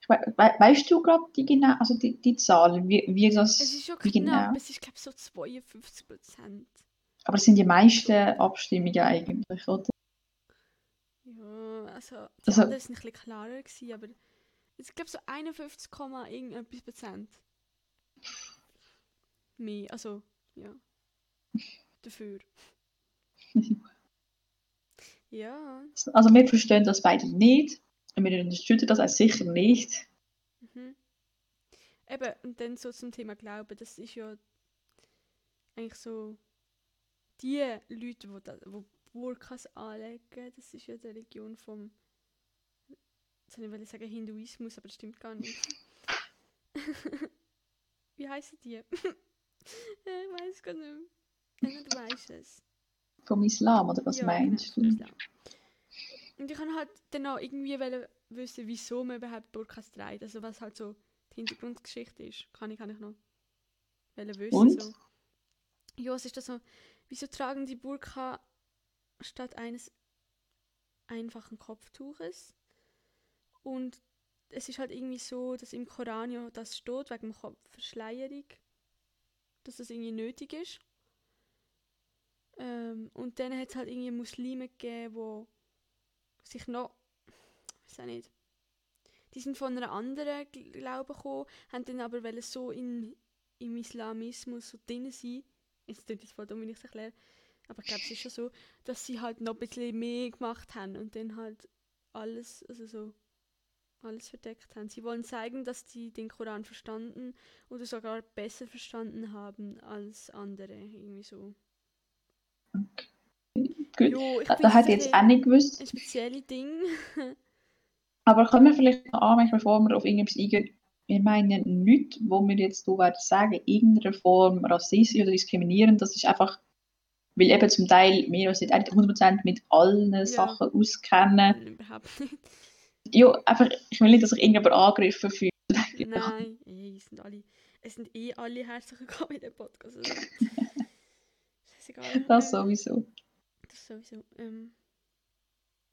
Ich we we weißt du gerade die genau, also die, die Zahlen, wie, wie das, Es ist schon knapp, genau? es ist glaube ich so 52 Prozent. Aber es sind die meisten Abstimmungen eigentlich, oder? Ja, also die Also- anderen sind ein bisschen klarer gewesen, aber ich glaube so 51, Komma irgendetwas Prozent. Mehr, also ja. Dafür. Ja. Also wir verstehen das beide nicht. Und wir unterstützen das auch sicher nicht. Mhm. Eben, und dann so zum Thema Glauben, das ist ja eigentlich so die Leute, die, da, die Burkas anlegen, das ist ja die Religion vom jetzt wollte ich sagen Hinduismus, aber das stimmt gar nicht. Wie heißen die? ich weiß gar nicht mehr. Du weißt es. Vom Islam, oder was Ja, meinst genau, du? Islam. Und ich kann halt dann auch irgendwie wissen, wieso man überhaupt Burkas trägt. Also was halt so die Hintergrundgeschichte ist. Kann ich, kann ich noch wissen. Und? So. Ja, es ist das so, wieso tragen die Burka statt eines einfachen Kopftuches? Und es ist halt irgendwie so, dass im Koran ja das steht, wegen Kopfverschleierung, dass das irgendwie nötig ist. Ähm, und dann hat es halt irgendwie Muslime gegeben, die sich noch, ich weiß auch nicht, die sind von einer anderen Gl- Glaube gekommen, haben dann aber so in, im Islamismus so drin sein. Jetzt klingt das voll dumm, wenn ich es erkläre. Aber ich glaube, es ist schon so, dass sie halt noch ein bisschen mehr gemacht haben und dann halt alles, also so, alles verdeckt haben. Sie wollen zeigen, dass sie den Koran verstanden oder sogar besser verstanden haben als andere. Irgendwie so. Gut. Jo, ich Da, ein jetzt auch nicht gewusst. ein spezielles Ding. Aber können wir vielleicht noch anmerken, bevor wir auf irgendetwas eingehen, wir meinen nicht, wo wir jetzt hier werden sagen, in irgendeiner Form rassistisch oder diskriminierend. Das ist einfach, weil eben zum Teil wir uns nicht auch nicht 100% mit allen Sachen auskennen. Überhaupt nicht. Ja, einfach, ich will nicht, dass sich irgendjemand angegriffen fühlt. Nein, ey, es sind alle, es sind eh alle herzlich willkommen in dem Podcast. Also. Das sowieso. Das sowieso. Ähm,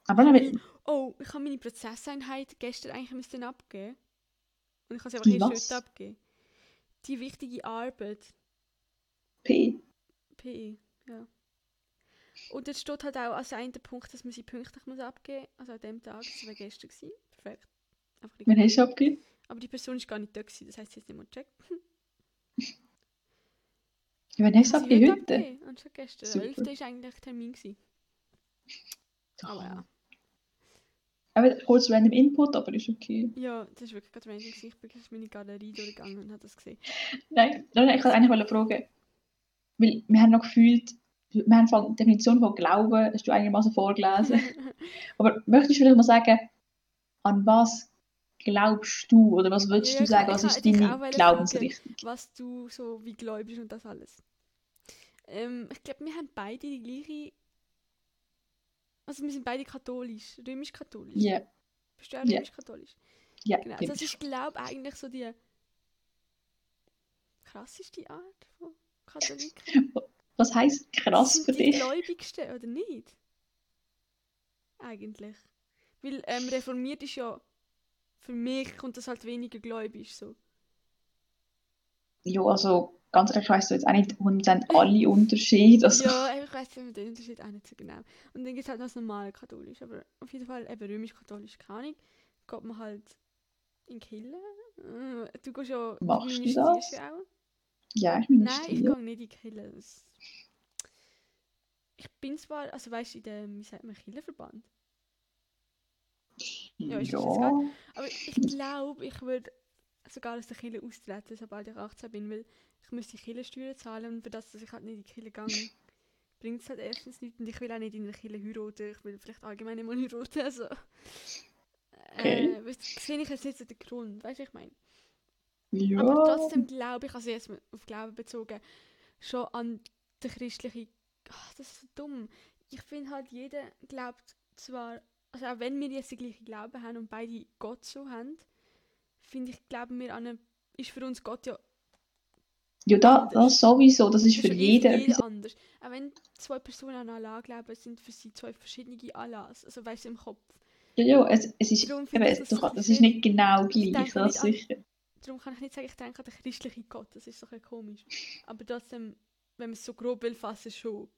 Aber dann will oh, ich habe meine Prozesseinheit gestern eigentlich müssen abgeben. Und ich habe sie aber erst heute abgeben. Die wichtige Arbeit. P. PE, ja. Und jetzt steht halt auch als einer Punkt, dass man sie pünktlich muss abgeben muss. Also an dem Tag, das war gestern. Gewesen. Perfekt. Einfach Wann hast du abgegeben? Aber die Person ist gar nicht da gewesen, das heisst, sie hat nicht mal gecheckt. Wann hast du abgegeben? heute abgegeben, anstatt gestern. Super. Der 11. war eigentlich Termin. Gewesen. Aber ja. Aber kurz random Input, aber ist okay. Ja, das ist wirklich gerade random. gewesen. Ich bin durch meine Galerie durchgegangen und habe das gesehen. Nein, nein, ich wollte eigentlich fragen, weil wir haben noch gefühlt, wir haben von die Definition von Glauben, hast du einigermaßen vorgelesen. Aber möchtest du vielleicht mal sagen, an was glaubst du oder was würdest Ja, du sagen, was ist deine Glaubensrichtung? Was du so wie gläubig und das alles. Ähm, ich glaube, wir haben beide die gleiche. Also, wir sind beide katholisch, römisch-katholisch. Ja, Bist du auch Ja. römisch-katholisch? ja, Genau. bin Das ich. glaube ich, eigentlich so die krasseste Art von Katholiken. Was heisst krass sind für die dich? gläubigsten, oder nicht? Eigentlich. Weil ähm, reformiert ist ja, für mich kommt das halt weniger gläubig so. Ja, also ganz ehrlich, ich weiss jetzt auch nicht 100% alle Unterschiede. Also, Ja, ich weiß den Unterschied auch nicht so genau. Und dann gibt es halt noch das normale katholisch, aber auf jeden Fall eben römisch-katholisch, keine Ahnung. Geht man halt in die Kirche. Äh, Du gehst ja, du Machst du das? ja auch. ja, ich Nein, ich gehe nicht in die Kirche. Das- Ich bin zwar, also weißt du, in dem, wie sagt man, Kirchenverband. Ja, ist das jetzt Ja, Aber ich glaube, ich würde sogar aus der Kirche austreten, sobald ich 18 bin, weil ich müsste Kirchensteuern zahlen und für das, dass ich halt nicht in die Kirche gehe, bringt es halt erstens nichts und ich will auch nicht in der Kirche heiraten, ich will vielleicht allgemein nicht mal heiraten, also... Okay. Äh, das sehe ich jetzt nicht so den Grund, weißt du, ich meine. ja. Aber trotzdem glaube ich, also jetzt auf Glauben bezogen, schon an die christliche. Ach, das ist so dumm. Ich finde halt, jeder glaubt zwar, also auch wenn wir jetzt den gleichen Glauben haben und beide Gott so haben, finde ich, glauben wir an eine, ist für uns Gott ja Ja, da, das sowieso, das ist das für ist ja eh jeden für etwas. anders. Auch wenn zwei Personen an Allah glauben, sind für sie zwei verschiedene Allahs, also weißt du, im Kopf. Ja, ja, es, es ist, Darum eben, das so das bisschen ist nicht genau gleich, das sicher. Darum kann ich nicht sagen, ich denke an den christlichen Gott, das ist so ein bisschen komisch. Aber trotzdem, wenn man es so grob will fassen, schon.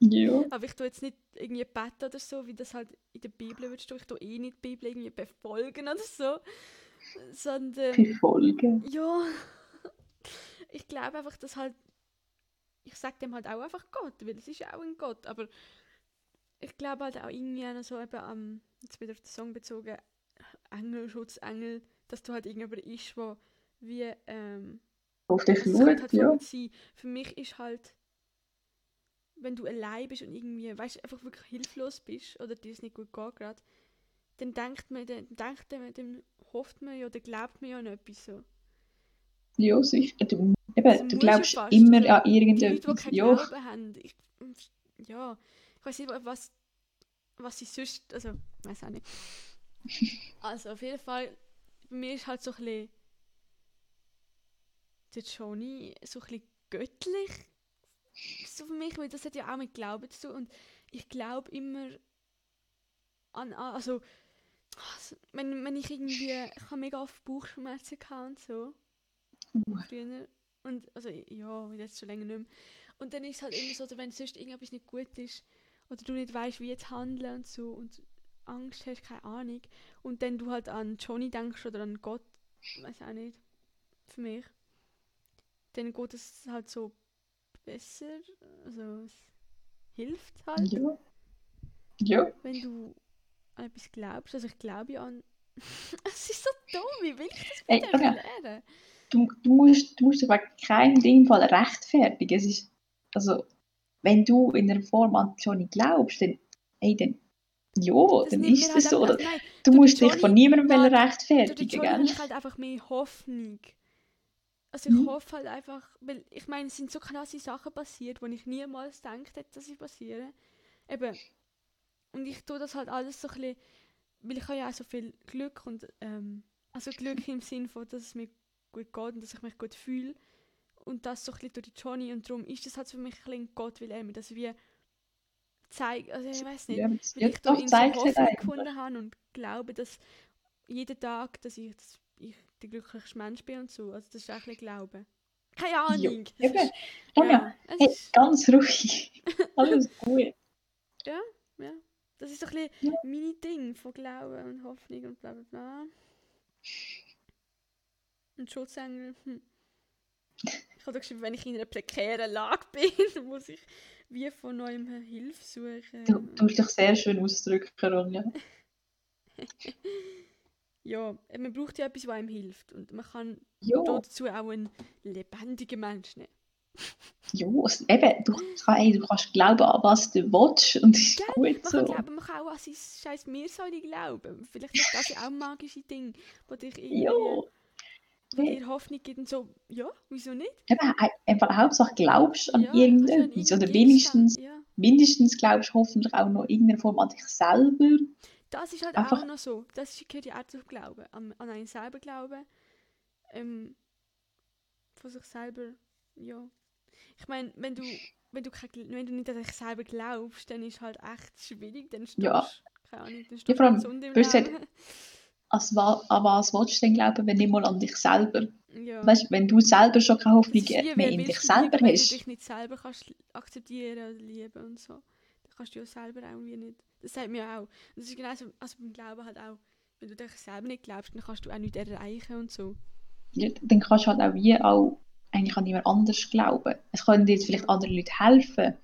Ja. Aber ich tue jetzt nicht irgendwie beten oder so, wie das halt in der Bibel wird stehen. Ich tue eh nicht die Bibel irgendwie befolgen oder so. Sondern, Befolgen. ja. Ich glaube einfach, dass halt. Ich sage dem halt auch einfach Gott, weil es ist ja auch ein Gott. Aber ich glaube halt auch irgendwie an so eben am, jetzt wieder auf den Song bezogen, Engel, Schutzengel, dass du halt irgendjemand ist, wo wie, ähm, Auf könnte schaut, halt ja. gut sein. Für mich ist halt, wenn du allein bist und irgendwie, weißt du, einfach wirklich hilflos bist oder dir es nicht gut geht gerade, dann denkt man, dann denkt man, dann hofft man ja oder glaubt man ja an etwas so. Ja, sicher. Du, Also eben, du muss ja glaubst fast, immer also an Die Leute, die irgendetwas. Ja, Glauben haben, ich, ja, ich weiß nicht, was, was sie sonst, also, ich weiß auch nicht. Also, auf jeden Fall, bei mir ist halt so ein bisschen der Johnny so ein bisschen göttlich, so für mich, weil das hat ja auch mit Glauben zu tun. Und ich glaube immer an, also, also, wenn, wenn ich irgendwie, ich habe mega oft Bauchschmerzen gehabt und so, früher. Und, also, ja, jetzt schon länger nicht mehr. Und dann ist es halt immer so, oder wenn sonst irgendetwas nicht gut ist, oder du nicht weißt, wie jetzt handeln und so, und Angst hast, keine Ahnung, und dann du halt an Johnny denkst oder an Gott, weiß auch nicht, für mich, dann geht es halt so besser, also es hilft halt, ja. Ja, wenn du an etwas glaubst. Also ich glaube ja an... es ist so dumm, wie will ich das Ey, bitte aber- erklären? du, du musst, du musst dich wegen keinem Ding Fall rechtfertigen. Es ist, also, wenn du in einer Form an Johnny glaubst, dann, ey, dann, ja, Das dann ist das halt so. einfach- nein, Du musst den dich von Johnny- niemandem durch den rechtfertigen, Johnny habe gell? ich halt einfach mehr Hoffnung. Also ich Mhm. hoffe halt einfach, weil ich meine, es sind so krasse Sachen passiert, wo ich niemals gedacht hätte, dass sie passieren. Eben. Und ich tue das halt alles so ein bisschen, weil ich habe ja auch so viel Glück und, ähm, also Glück im Sinn von, dass es mir gut geht und dass ich mich gut fühle. Und das so ein bisschen durch die Johnny und darum ist das halt für mich ein bisschen Gott, weil er mir das wie zeigt, also ich weiß nicht, Ja, weil ich da in so es Hoffnung gefunden habe und glaube, dass jeden Tag, dass ich, dass ich der glücklichste Mensch bin und so. Also das ist auch ein bisschen Glaube. Keine Ahnung. es eben. Sonja, ja, hey, ist, ganz ruhig. Alles gut. ja, das ist so ein bisschen Ja. meine Ding von Glauben und Hoffnung und bla bla bla. Und Schutzengel, hm. Ich habe geschrieben, wenn ich in einer prekären Lage bin, dann muss ich wie von neuem Hilfe suchen. Du tust dich sehr schön ausdrücken, Ronja. Ja, man braucht ja etwas, was einem hilft. Und man kann Ja, dazu auch einen lebendigen Mensch nehmen. ja, es- eben, du, ey, du kannst glauben an was du willst und es ist Gell? gut Man so. kann glauben, man kann auch an sein scheiß Meersäule glauben. Vielleicht ist das ja auch magische Ding, wo dich irgendwie wo Hey. dir Hoffnung gibt und so, ja, wieso nicht? eben, ein- einfach Hauptsache glaubst an ja, du irgendetwas oder wenigstens, Ja. mindestens glaubst hoffentlich auch noch in irgendeiner Form an dich selber. Das ist halt Einfach- auch noch so. Das gehört ja auch zum Glauben. An, an einen selber glauben. Ähm, von sich selber, ja. Ich meine, wenn du, wenn, du kein, wenn du nicht an dich selber glaubst, dann ist halt echt schwierig. Dann stehst Ja. keine Ahnung, dann stehst Ja, vor allem, im hast Leben. Als, an was willst du denn glauben, wenn nicht mal an dich selber? Ja. Weißt du, wenn du selber schon keine Hoffnung mehr in dich selber lieben, wenn du hast. dich nicht selber kannst akzeptieren oder lieben und so. Kannst du ja selber auch irgendwie nicht. Das sagt mir auch. Und das ist genauso, also beim Glauben halt auch. Wenn du dich selber nicht glaubst, dann kannst du auch nichts erreichen und so. Ja, dann kannst du halt auch wie auch eigentlich an jemand anders glauben. Es können dir jetzt vielleicht andere Leute helfen,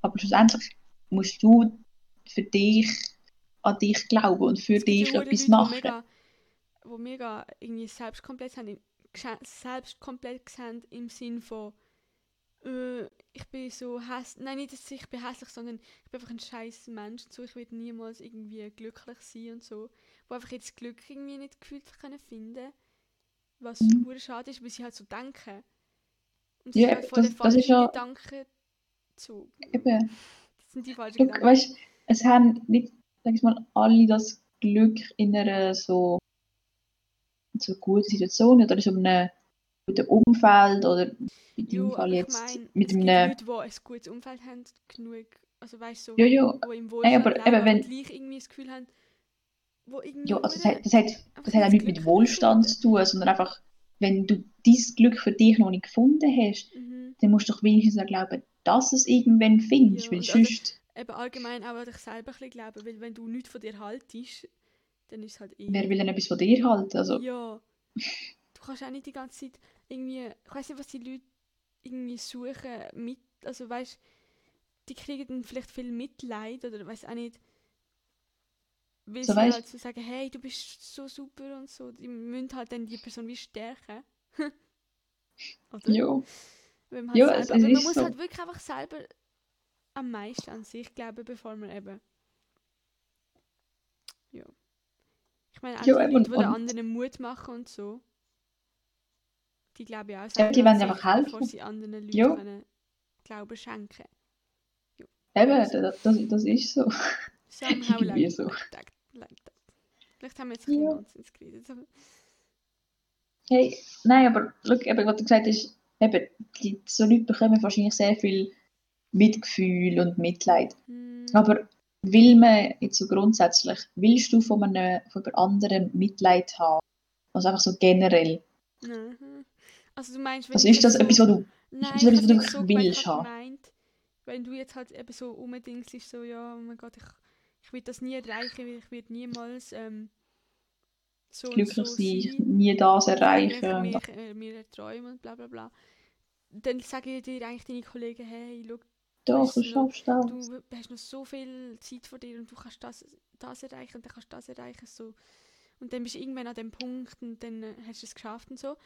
aber schlussendlich musst du für dich an dich glauben und für ja dich etwas Leute, machen. Die mega, wo mega irgendwie Selbstkomplex haben, gesche- Selbstkomplex haben im Sinn von äh, ich bin so hässlich, nein nicht, dass ich bin hässlich, sondern ich bin einfach ein scheiß Mensch und so, ich werde niemals irgendwie glücklich sein und so, wo einfach jetzt Glück irgendwie nicht gefühlt können finden, was Mhm. schade ist, weil sie halt so denken. Und Ja, sie halt das- das ist ja- Gedanken zu. Eben. Das sind die falschen Gedanken. weißt, es haben nicht, sag ich mal, alle das Glück in einer so, so guten Situation oder in so einem guten Umfeld oder in deinem Fall aber ich jetzt meine, mit einem... Leute, die ein gutes Umfeld haben, genug, also weißt du, so, Ja, ja, wo im Nein, Wohlstand aber leben, eben, wenn- gleich irgendwie das Gefühl haben, wo irgendwie ja also das hat, das hat, das hat auch nicht nichts mit Wohlstand zu tun, sondern einfach, wenn du dein Glück für dich noch nicht gefunden hast, Mhm. dann musst du doch wenigstens auch glauben, dass du es irgendwann findest, Ja, weil und also- sonst, Eben allgemein auch an dich selber ein bisschen glauben, weil wenn du nichts von dir haltest, dann ist es halt eh... wer will denn etwas von dir halten? Also, Ja. Du kannst auch nicht die ganze Zeit irgendwie, ich weiß nicht, was die Leute irgendwie suchen mit, also weißt, die kriegen dann vielleicht viel Mitleid oder weiß auch nicht, weil So sie weisst- halt so sagen, hey, du bist so super und so, die müssen halt dann die Person wie stärken. oder? Wenn man halt Ja, selber, es man muss so. halt wirklich einfach selber am meisten an sich glauben, bevor man eben. Ja. Ich meine, auch Ja, die Leute, die anderen Mut machen und so, die glauben ja auch Ja, selber die wollen einfach helfen. bevor sie anderen Leuten Ja. können Glauben schenken. Eben, Also- das, das, das ist so. Somehow like, so. like, like. Vielleicht haben wir jetzt ein Ja. Nonsens geredet. Hey, nein, aber look, eben, was du gesagt hast, eben, die, so Leute bekommen wahrscheinlich sehr viel Mitgefühl und Mitleid. Hm, Aber will man jetzt so grundsätzlich, willst du von einem von jemand anderem Mitleid haben? Also einfach so generell. mhm. Also du meinst, wenn Also ich ist das so, was du Nein, ist ich das du jetzt so willst ich hab haben? gemeint, wenn du jetzt halt eben so unbedingt so, ja, oh mein Gott, ich, ich will das nie erreichen, weil ich werde niemals ähm, so glücklich so sein, ich nie das ich erreichen? mir, äh, mir träumen und bla bla bla. Dann sagen dir eigentlich deine Kollegen, hey, schau, Doch, du schaffst das. du hast noch so viel Zeit vor dir und du kannst das, das erreichen und dann kannst du das erreichen. So. Und dann bist du irgendwann an dem Punkt und dann äh, hast du es geschafft und so.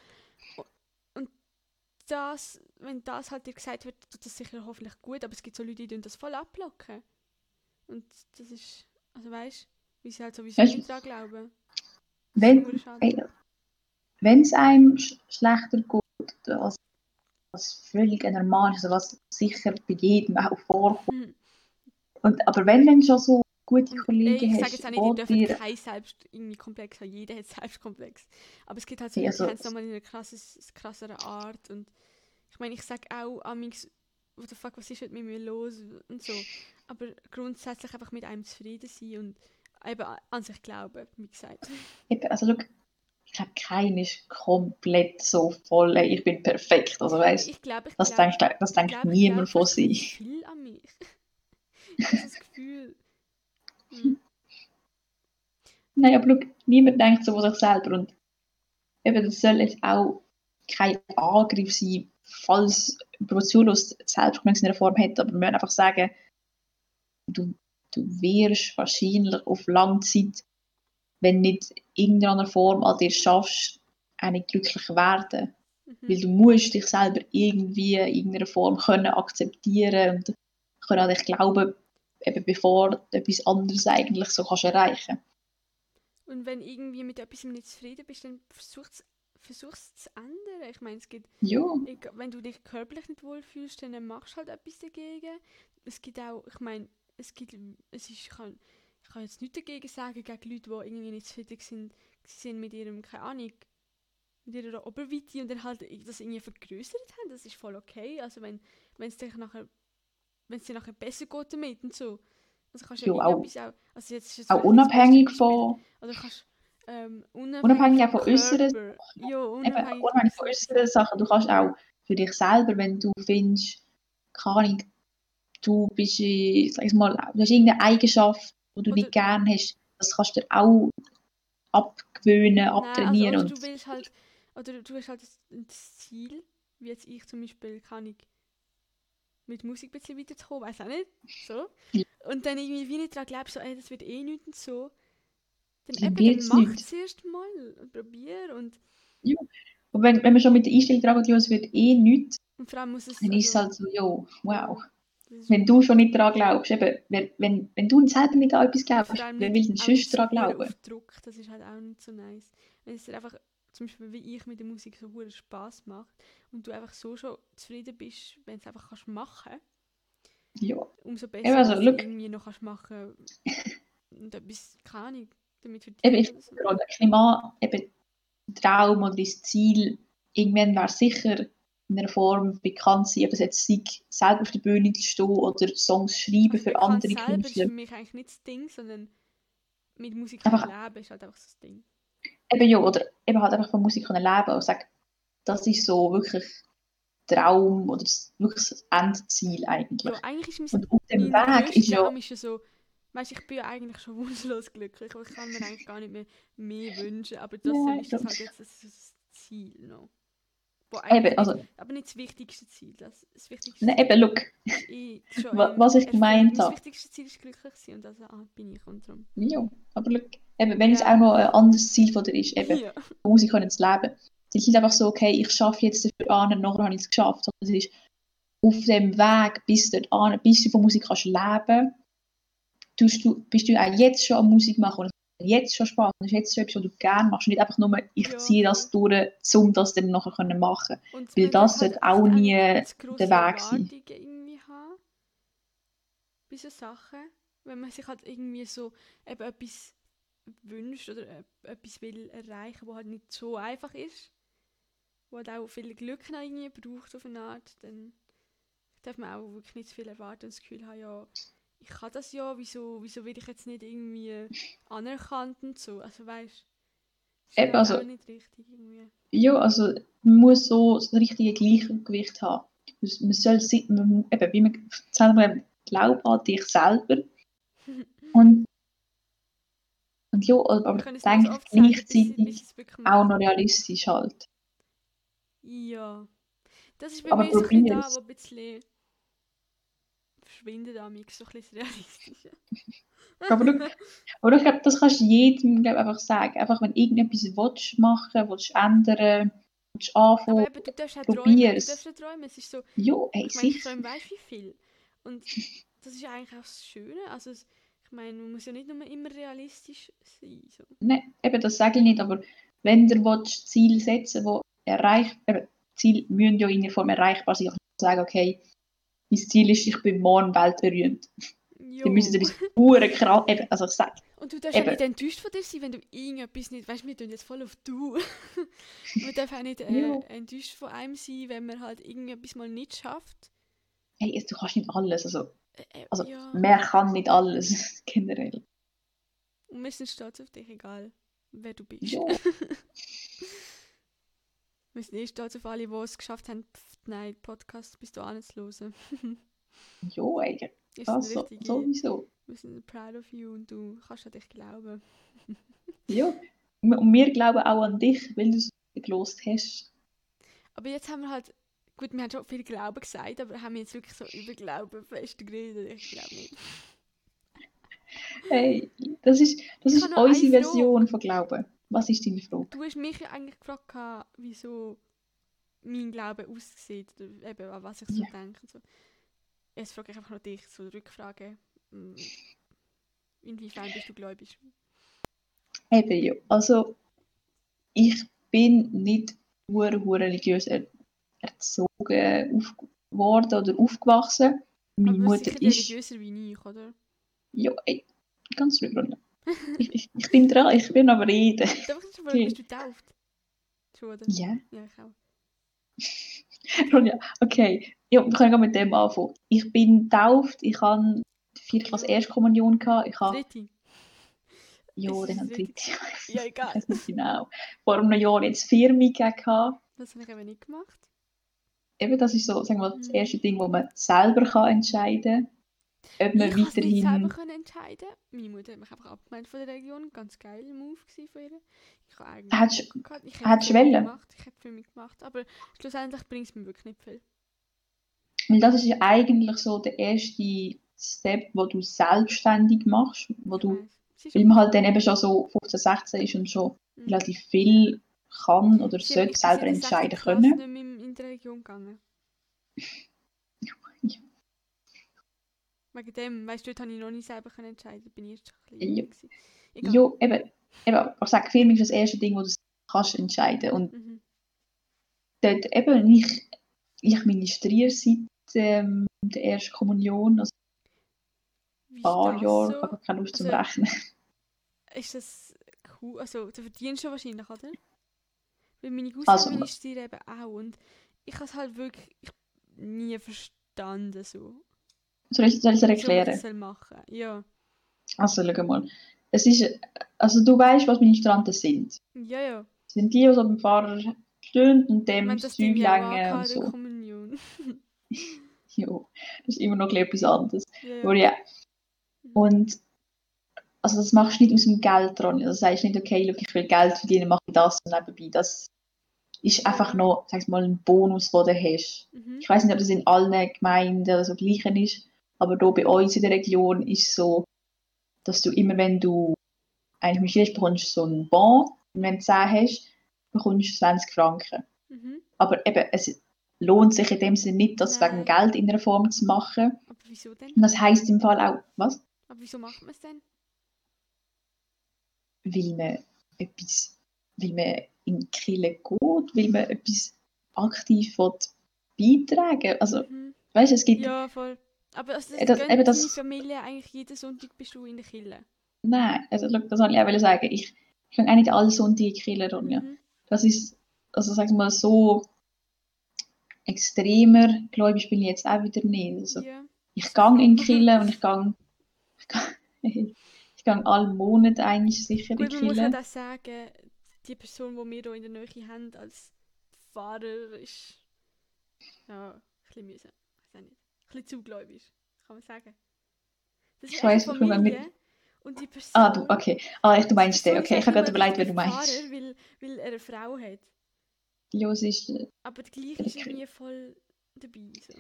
Das, wenn das halt dir gesagt wird, tut das sicher hoffentlich gut, aber es gibt so Leute, die tun das voll abblocken. Und das ist, also weißt du, wie sie halt sowieso nicht dran glauben. Wenn, wenn es einem sch schlechter geht, als, als völlig normal ist, also was sicher bei jedem auch vorkommt. Mhm. Und, aber wenn du schon so gute Und, ey, Kollegen ich sage hast, jetzt auch nicht, die dürft dir, keinen selbst irgendwie Komplex haben. Jeder hat Selbstkomplex. Aber es gibt halt so Ja, Leute, die so- haben es nochmal in einer krasses, krasseren Art. Und ich meine, ich sage auch amix, what the fuck, was ist heute mit mir los und so. Aber grundsätzlich einfach mit einem zufrieden sein und eben an sich glauben, wie gesagt. eben, also schau, ich glaube, keiner ist komplett so voll, ey, ich bin perfekt. Also weißt, Ich glaube, ich das glaube, denkt, das ich denkt glaube, ich niemand von sich. viel an mich. ich habe das Gefühl. Hm. Nein, aber schau, niemand denkt so von sich selber. Und eben, das soll jetzt auch kein Angriff sein, falls zulässt, Selbstkomplex in einer Form hat. Aber wir müssen einfach sagen, du, du wirst wahrscheinlich auf lange Zeit, wenn nicht in irgendeiner Form an dir schaffst, auch nicht glücklich werden. Weil Mhm. du musst dich selber irgendwie in irgendeiner Form können akzeptieren und können an dich glauben, eben bevor du etwas anderes eigentlich so kannst erreichen Und wenn irgendwie mit etwas nicht zufrieden bist, dann versuch's versuch's zu ändern. Ich meine, es gibt Ja, wenn du dich körperlich nicht wohlfühlst, dann machst du halt etwas dagegen. Es gibt auch, ich meine, es gibt, es ist, ich kann, ich kann jetzt nichts dagegen sagen, gegen Leute, die irgendwie nicht zufrieden sind, sind mit ihrem, keine Ahnung, mit ihrer Oberweite und dann halt das irgendwie vergrößert haben, das ist voll okay. Also wenn, wenn es dir nachher, wenn es dir nachher besser geht damit und so. Also kannst du ja Ja, auch- auch, also jetzt ist auch unabhängig von, oder kannst, ähm, Unabhängig auch vom von äußeren Ja, eben, unabhängig, unabhängig von äußeren Sachen, du kannst auch für dich selber, wenn du findest, keine Ahnung, du bist, sag ich mal, du hast irgendeine Eigenschaft, die du Oder- nicht gern hast, das kannst du dir auch abgewöhnen, Nein, abtrainieren. also, oder und du willst halt, oder du hast halt das, das Ziel, wie jetzt ich zum Beispiel, kann ich mit Musik ein bisschen weiterzukommen, weiß auch nicht, so. Ja. Und dann irgendwie wie nicht daran glaubst, so, ey, das wird eh nichts und so. Dann Dann eben, dann mach es erst mal und probier und, und wenn, wenn man schon mit der Einstellung dran geht, ja, es wird eh nichts, und vor allem muss es, dann ist es also, halt so, jo, wow. Wenn du schon nicht daran glaubst, eben, wenn, wenn, wenn du selber nicht an etwas glaubst, nicht- will auch sonst daran glauben? Druck, das ist halt auch nicht so nice. Wenn es einfach, zum Beispiel wie ich mit der Musik so hure Spaß macht und du einfach so schon zufrieden bist, wenn du es einfach kannst machen Ja, umso besser, Eben, also, look. irgendwie noch kannst machen und etwas, keine Ahnung, damit eben, verdienen oder ich nehme an, eben, Traum oder das Ziel, irgendwann wäre sicher in einer Form bekannt sein, ob es jetzt sei, selber auf der Bühne zu stehen oder Songs schreiben Also für bekannt andere selber ist Künstler. für mich eigentlich nicht das Ding, sondern mit Musik Einfach- leben ist halt einfach so das Ding. Eben ja, oder eben halt einfach von Musik können leben und sagen, das ist so wirklich Traum oder das, wirklich das Endziel eigentlich. Ja, eigentlich ist mein, Und auf dem Weg ist ja, ist ja so, weißt ich bin ja eigentlich schon wunschlos glücklich, aber ich kann mir eigentlich gar nicht mehr mehr wünschen, aber das Ja, ist das ich halt jetzt das, das Ziel noch. Eben, also, aber nicht das wichtigste Ziel, das, das wichtigste nein, eben, look, ähm, was ich gemeint Mein habe. wichtigstes Ziel ist glücklich sein und das ah, bin ich und darum. Ja, aber look, eben, wenn es Ja. auch noch ein anderes Ziel von dir ist, eben, Ja. Musik können zu leben, dann ist es nicht einfach so, okay, ich schaffe jetzt dafür an und nachher habe ich es geschafft, sondern es ist auf dem Weg bis dort an, bis du von Musik kannst leben, tust du, bist du auch jetzt schon an Musik machen und es jetzt schon Spaß und es ist jetzt schon etwas, was du gerne machst nicht einfach nur, ich Ja, ziehe das durch, um das dann nachher können machen. Und Weil das halt sollte auch echt nie zu der Weg sein. Erwartungen irgendwie haben. Bei so Sachen. Wenn man sich halt irgendwie so eben etwas wünscht oder e- etwas will erreichen, was halt nicht so einfach ist, wo halt auch viel Glück noch irgendwie braucht auf eine Art, dann darf man auch wirklich nicht zu viel erwarten und das Gefühl haben, ja, ich kann das ja, wieso, wieso will ich jetzt nicht irgendwie anerkannt und so, also weißt du, Eben, also- nicht richtig irgendwie. Ja, also man muss so das richtige Gleichgewicht haben. Man soll man, eben, wie man sagen wir, glaub an dich selber und, und ja, aber Wir können es nur so denk oft sagen, bis, bis gleichzeitig auch noch realistisch halt. Ja. Das ist bei Aber mir so ein da, wo ein bisschen verschwindet am so ein bisschen das Realistische. Aber du- Aber ich glaube, das kannst du jedem glaub, einfach sagen. Einfach, wenn irgendetwas willst machen willst, ändern, willst Aber anfangen, eben, du darfst auch träumen, du darfst auch träumen. Es ist so, ja, ey, ich meine, ich träume weißt wie viel. Und das ist eigentlich auch das Schöne. Also, es- ich meine, man muss ja nicht nur immer realistisch sein. So. Nein, eben, das sage ich nicht, aber wenn du willst, Ziel setzen wo erreicht, eben, Ziele müssen ja in der Form erreichbar sein. Ich sagen, okay, mein Ziel ist, ich bin morgen weltberühmt. Jo. Dann müssen etwas pure krass, eben, also ich sage, Und du darfst auch Eben. nicht enttäuscht von dir sein, wenn du irgendetwas nicht, weißt du, wir tun jetzt voll auf du. man darf auch nicht äh, enttäuscht von einem sein, wenn man halt irgendetwas mal nicht schafft. hey, du kannst nicht alles, also, Äh, äh, also ja. mehr kann nicht alles, generell. Und wir sind stolz auf dich, egal wer du bist. Ja. wir sind eh stolz auf alle, die es geschafft haben, Pff, nein, Podcast bis du anzuhören. Ja, ey, Wir das sind so, richtig, sowieso. wir sind proud of you und du kannst an dich glauben. Ja. Und wir glauben auch an dich, weil du es gelost hast. Aber jetzt haben wir halt, gut, wir haben schon viel Glauben gesagt, aber haben wir jetzt wirklich so über Glauben fest geredet? Ich glaube nicht. Hey, das ist, das Ich ist unsere. Version von Glauben. Was ist deine Frage? Du hast mich ja eigentlich gefragt, wieso mein Glaube aussieht, oder eben an was ich so Ja. denke. und So. Jetzt frage ich einfach noch dich, so Rückfrage. mm, Inwiefern bist du gläubig? Eben ja. Also, ich bin nicht hure hure religiös er erzogen auf worden oder aufgewachsen. Meine Aber Mutter ist. religiöser wie ich, oder? Ja, ey, ganz ruhig, ich, ich, ich bin dran, ich bin aber reden. Darf ich fragen, Okay. bist du tauft? Schon, oder? Ja, Ja, ich auch. Ronja, okay. Ja, wir können mit dem anfangen. Ich bin getauft, ich habe vier Klasse Erstkommunion gehabt. Ich habe, Dritte. ja, dann das dritte. Ja, Ich egal. weiß nicht genau. Vor einem Jahr jetzt Firmi gehabt. Das habe ich eben nicht gemacht. Eben, das ist so, sagen wir mal, das Mhm. erste Ding, wo man selber kann entscheiden kann, ob man ich es nicht selber weiterhin... können entscheiden. Meine Mutter hat mich einfach abgemeldet von der Region. Ganz geil Move von ihr. Ich habe eigentlich Hättest-. Ich du gemacht. Ich hätte für mich gemacht. Aber schlussendlich bringt es mir wirklich nicht viel. Weil das ist ja eigentlich so der erste Step, wo du selbstständig machst, wo Ich du, weil man halt dann eben schon so 15, 16 ist und schon Mhm. relativ viel kann oder sollte selber entscheiden können. Religion gegangen. Wegen dem, weißt du, dort habe ich noch nicht selber können entscheiden. Bin ich erst ein bisschen jünger gewesen. Ja, eben, eben, ich sage, Firmung ist das erste Ding, wo du kannst entscheiden und Mhm. dort eben, ich, ich ministriere seit ähm, der ersten Kommunion, also ein paar Jahre, so? ich habe keine Lust zum Also- Rechnen. Ist das cool? Also, du verdienst schon wahrscheinlich, oder? Weil meine Cousine Also- ministrieren eben auch. Und ich habe es halt wirklich ich, nie verstanden, so. Soll ich, soll ich es erklären? das soll machen. Ja. Also, schau mal. Es ist, also du weißt, was Ministranten sind. Ja, ja. Das sind die, die so beim Pfarrer stehen und Ich dem meine, das das Zeug ja längen und so. Jo, das ist immer noch etwas anderes. Ja, Aber ja. ja. Und also das machst du nicht aus dem Geld dran. Also sagst nicht, okay, look, ich will Geld verdienen, mache ich das und nebenbei. Das ist einfach noch, sag ich mal, ein Bonus, den du hast. Mhm. Ich weiß nicht, ob das in allen Gemeinden so gleich ist, aber hier bei uns in der Region ist es so, dass du immer, wenn du eigentlich missionierst, bekommst du so einen Bon. Und wenn du 10 hast, bekommst du 20 Franken. Mhm. Aber eben, es lohnt sich in dem Sinne nicht, das Nein. wegen Geld in einer Form zu machen. Aber wieso denn? Und das heisst im Fall auch, was? Aber wieso macht man es denn? Weil man etwas, weil man in die Kirche geht, weil man etwas aktiv will beitragen Also, Mhm. weißt du, es gibt, Ja, voll. Aber also, das, Äh, das- eben das- Familie eigentlich jeden Sonntag bist du in der Kille. nein, also, schau, das wollte ich auch sagen. Ich, ich kann auch nicht alle Sonntage in die Kirche, Ronja. Mhm. Das ist, also sag mal so extremer gläubig bin ich jetzt auch wieder nicht. Also, Ja. ich gehe in die Kirche und ich gehe, ich gehe, ich gehe alle Monate eigentlich sicher in Gut, die man muss Kirche. auch sagen, die Person, die wir hier in der Nähe haben als Pfarrer, ist ja, ein bisschen mühsam. Weiß auch nicht. Ein bisschen zugläubig, kann man sagen. Das ist Ich weiss, ich komme mit- Familie und die Person... Ah, du, okay. Ah, ich, du meinst den, okay. Ich habe gerade überlegt, wen du meinst. Pfarrer, weil, weil er eine Frau hat. Ja, es ist, äh, Aber gleich ist nie voll dabei. So.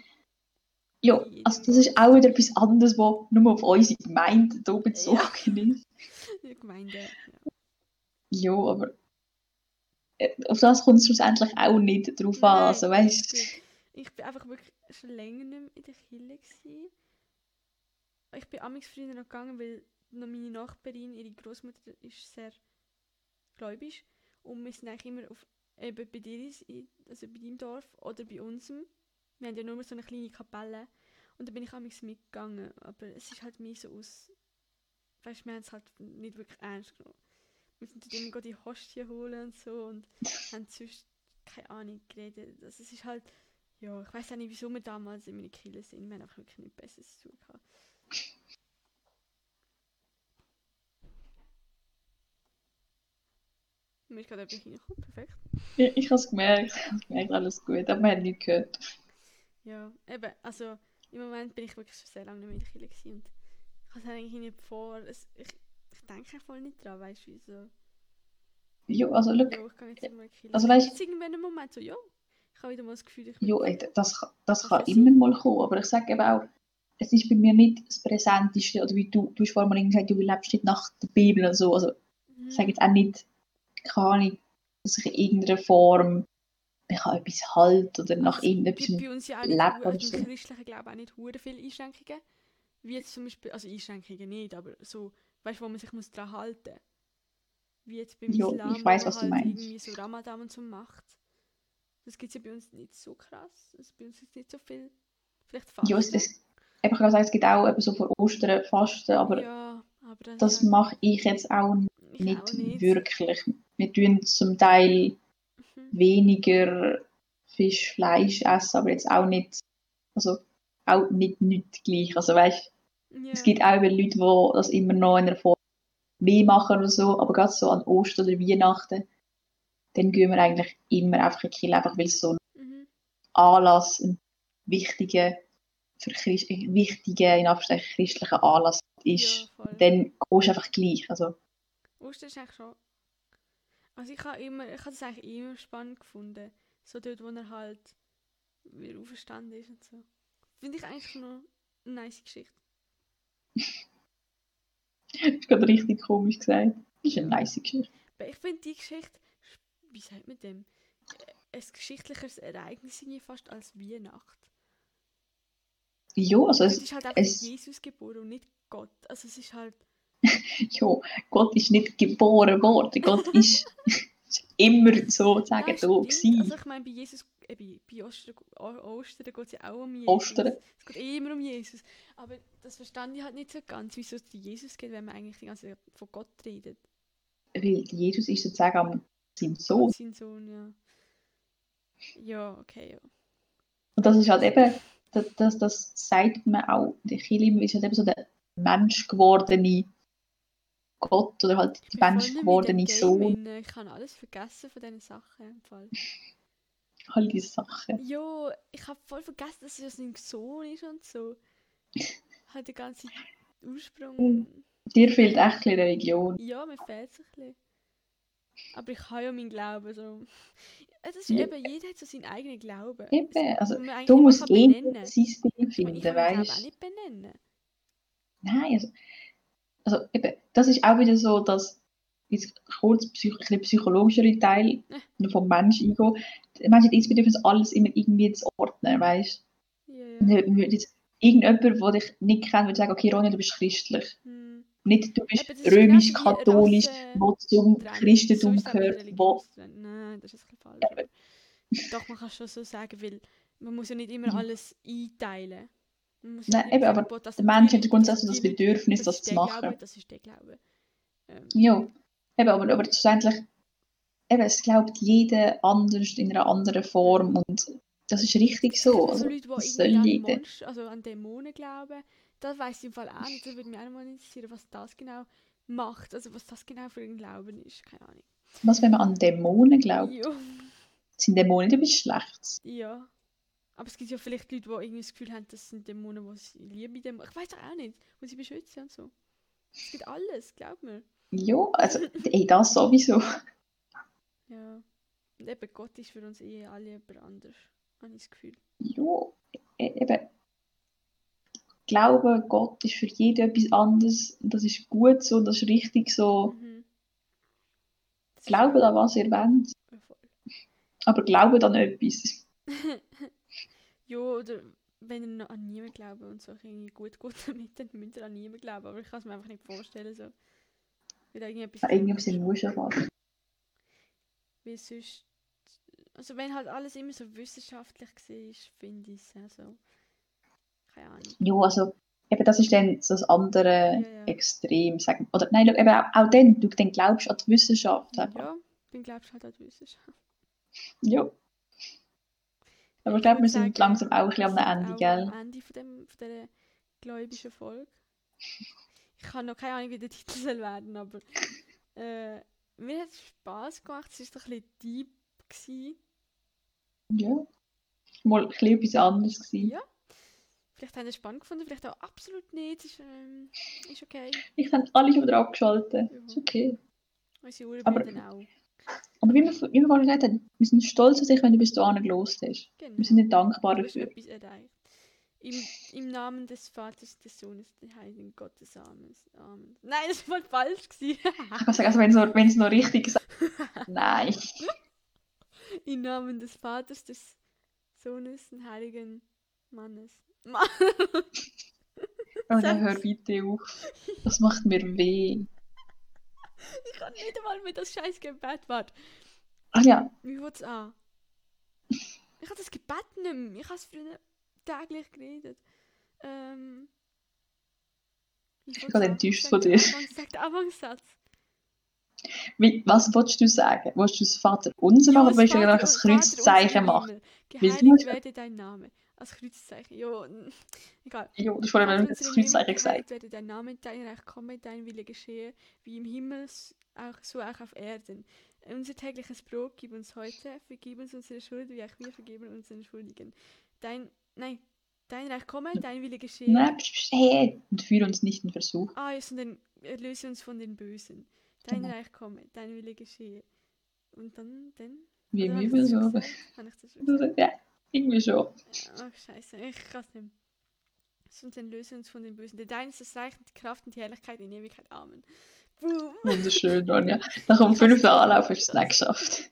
ja, also das ist auch wieder etwas anderes, was nur auf unsere Gemeinde hier bezogen ist. Der Gemeinde. Ja. Ja, aber auf das kommt es schlussendlich auch nicht drauf an. Nein, Also, weißt. Ich bin einfach wirklich schon länger nicht mehr in der Kirche. Gewesen. Ich bin amigs früher noch gegangen, weil noch meine Nachbarin, ihre Großmutter, ist sehr gläubig. Und wir sind eigentlich immer auf, eben bei dir, also bei deinem Dorf oder bei unserem. Wir haben ja nur so eine kleine Kapelle. Und da bin ich amigs mitgegangen. Aber es ist halt mehr so aus... Weißt du, wir haben es halt nicht wirklich ernst genommen. Wir sind dort immer die Hostie holen und so und haben sonst keine Ahnung geredet. Also es ist halt, ja, ich weiß auch nicht, wieso wir damals in meiner Kille sind. Wir haben einfach wirklich nichts Besseres zu tun gehabt. Mir ist gerade etwas reingekommen, perfekt. Ich, ich habe es gemerkt, ich habe gemerkt, alles gut, aber man hat nichts gehört. Ja, eben, also im Moment bin ich wirklich schon sehr lange nicht mehr in der Kille und ich habe es eigentlich nicht vor. Es, ich denke voll nicht dran, weißt du, wieso. Ja, also, schau, Ja, ich kann jetzt die Kille. Also, weißt- jetzt irgendwann im Moment so, ja, ich habe wieder mal das Gefühl, ich ja, ey, das, kann- das kann immer mal kommen, aber ich sage eben auch, es ist bei mir nicht das Präsenteste, oder wie du, du hast vorhin mal gesagt, du lebst nicht nach der Bibel und so, also Mhm. ich sage jetzt auch nicht, keine Ahnung, dass ich in irgendeiner Form mich an etwas halte oder nach Also, irgendetwas gibt bei uns ja auch nicht, lebe oder so. im christlichen Glauben auch nicht hure viele Einschränkungen. Wie jetzt zum Beispiel, also Einschränkungen nicht, aber so, weißt du, wo man sich muss dran halten Wie jetzt beim Ja, Islam, ich man was du halt meinst. irgendwie so Ramadan und so macht. Das gibt es ja bei uns nicht so krass. Also bei uns ist nicht so viel. Vielleicht fast. Ja, es, es, eben, ich kann sagen, es gibt auch eben so vor Ostern Fasten, aber ja, aber das, mache ich jetzt auch ich nicht, auch nicht. wirklich. Wir tun zum Teil Mhm. weniger Fisch, Fleisch essen, aber jetzt auch nicht, also auch nicht, nicht gleich. Also weißt, Ja. es gibt auch Leute, die das immer noch in einer Form mehr machen oder so, aber gerade so an Ostern oder Weihnachten, dann gehen wir eigentlich immer einfach in die Kirche, einfach weil es so ein Mhm. Anlass, ein wichtiger, für Christ, ein wichtiger, in Anführungszeichen, christlicher Anlass ist. Ja. Dann gehst du einfach gleich. Also, Ostern ist eigentlich schon. Also ich habe immer, ich habe das eigentlich immer spannend gefunden. So dort, wo er halt wieder auferstanden ist und so. Finde ich eigentlich noch eine nice Geschichte. Das ist gerade richtig komisch gesagt. Das ist eine nice Geschichte. Ich finde die Geschichte, wie sagt man dem? Ein geschichtliches Ereignis irgendwie fast als Weihnacht. Ja, also Es es, ist halt einfach es- Jesus geboren und nicht Gott. Also es ist halt. ja, Gott ist nicht geboren worden. Gott ist immer sozusagen Ja, da gewesen. Also ich meine, bei Jesus, äh, bei, bei Ostern, Ostern geht es ja auch um Jesus. Ostern. Es geht immer um Jesus. Aber das verstand ich halt nicht so ganz, wieso es um Jesus geht, wenn man eigentlich die ganze Zeit von Gott redet. Weil Jesus ist sozusagen sein Sohn. Sein Sohn, ja. Ja, okay, ja. Und das ist halt eben, das, das, das sagt man auch, der Chilim ist halt eben so der menschgewordene Gott oder halt die dem menschgewordene Game Sohn. Ich habe alles vergessen von diesen Sachen im Fall. All diese Sachen. Jo, ich habe voll vergessen, dass es ein Sohn ist und so. Hat den ganzen Ursprung. Mhm. Dir fehlt echt ein bisschen Religion. Ja, mir fehlt es ein bisschen. Aber ich habe ja meinen Glauben. So. Es ist Ja. eben, jeder hat so seinen eigenen Glauben. Eben, also, Du musst eh sein Ding Ich meine, finden, ich kann Glauben auch weißt nicht benennen. Nein, also, also eben, das ist auch wieder so, dass jetzt kurz psych psychologischere Teil Ja. vom Menschen eingehen. Der Mensch hat das Bedürfnis, alles immer irgendwie zu ordnen, weißt Ja, du? ja. Wenn jetzt irgendjemand, der dich nicht kennt, würde sagen, okay, Ronja, du bist christlich. Hm. Nicht, du bist römisch-katholisch, wo zum. Christentum gehört, wo... Nein, das ist ein falsch. aber Doch, man kann schon so sagen, weil man muss ja nicht immer alles einteilen. Muss Nein, eben, aber das Der Mensch hat grundsätzlich das Bedürfnis, das ist zu machen. Glaube, das ist der Glaube. Ähm, Ja, eben, aber, aber schlussendlich, eben, es glaubt jeder anders in einer anderen Form und das ist richtig so. Also, Leute, die das soll an jeder. Monster, also an Dämonen glauben. Das weiß ich im Fall auch nicht. Das würde mich auch mal interessieren, was das genau macht. Also was das genau für ein Glauben ist. Keine Ahnung. Was, wenn man an Dämonen glaubt? Ja. Sind Dämonen etwas Schlechtes? ja. Aber es gibt ja vielleicht Leute, die irgendwie das Gefühl haben, das sind Dämonen, die sie lieben. Dämonen. Ich weiß auch nicht, die sie beschützen und so. Es gibt alles, glaub mir. Ja, also, ey, das sowieso. Ja. Und eben Gott ist für uns eh alle jemand anders. Habe ich das Gefühl. Ja, e- eben. Glaube, Gott ist für jeden etwas anderes. Das ist gut so, das ist richtig so. Mhm. Glaube an was ihr wollt, aber glaube an etwas. Ja, oder wenn ihr noch an niemanden glaubt und so irgendwie gut gut damit, dann müsst ihr an niemanden glauben. Aber ich kann es mir einfach nicht vorstellen. So. Weil irgendetwas Ja, Irgendwas ja fast. Weil sonst. Also, wenn halt alles immer so wissenschaftlich war, finde ich es also. Keine Ahnung. Ja, also, eben das ist dann so das andere Ja, ja. Extrem. Sagen. Oder nein, eben auch, auch dann, du dann glaubst an die Wissenschaft. Einfach. Ja, dann glaubst du halt an die Wissenschaft. Ja. Aber ich glaube, wir sind langsam auch ein bisschen am Ende, gell? Am Ende von, dem, von dieser gläubischen Folge. Ich habe noch keine Ahnung, wie der Titel soll werden, aber äh, mir hat es Spass gemacht. Es war ein bisschen deep. Gewesen. Ja. Mal ein bisschen etwas anderes gewesen. Ja. Vielleicht haben sie es spannend gefunden, vielleicht auch absolut nicht. Ist, ähm, ist okay. Ich habe alle wieder abgeschaltet. Ja. Ist okay. Unsere Uhren Aber- auch. Aber wie wir, vorhin gesagt haben, wir sind stolz auf dich, wenn du bis dahin gelost hast. Genau. Wir sind nicht dankbar dafür. Im, Im Namen des Vaters, des Sohnes, des Heiligen Gottes. Amen. Amen. Nein, das war falsch. Ich kann sagen, also wenn es noch, noch richtig gesagt Nein. Im Namen des Vaters, des Sohnes und Heiligen Mannes. Mann. Oh, dann hör bitte auf. Das macht mir weh. Ich kann nicht einmal mit das scheiß Gebet warten. Ach ja, Wie wird's an? Ich habe das Gebet nicht mehr. Ich habe es früher täglich geredet. Ähm. Ich bin gerade enttäuscht von dir. Sag den Anfangssatz. wie, was wolltest du sagen? Willst du das Vater unser machen oder willst du einfach ein Kreuzzeichen machen? Geheiligt werde dein Name. Als Kreuzzeichen. N- egal. Ja, das unser im Kreuzzeichen gesagt. werde dein Name, dein Reich komme, dein Wille geschehe, wie im Himmel, auch, so auch auf Erden. Unser tägliches Brot gib uns heute, vergib uns unsere Schuld, wie auch wir vergeben unseren Schuldigen. Dein, nein, dein Reich komme, dein Wille geschehe. Nein, hey, und führe uns nicht in Versuch. Ah, ja, sondern erlöse uns von den Bösen. Dein Genau. Reich komme, dein Wille geschehe. Und dann, dann? Wie im Himmel so. Habe ich das schon? Ja, irgendwie schon. Ach, scheiße, ich kann es nicht. Sonst erlöse uns von den Bösen. Der Dein ist das Reich, und die Kraft und die Herrlichkeit in Ewigkeit. Amen. Boom. Wunderschön, Ronja. Nach dem fünften Anlauf du es nicht geschafft.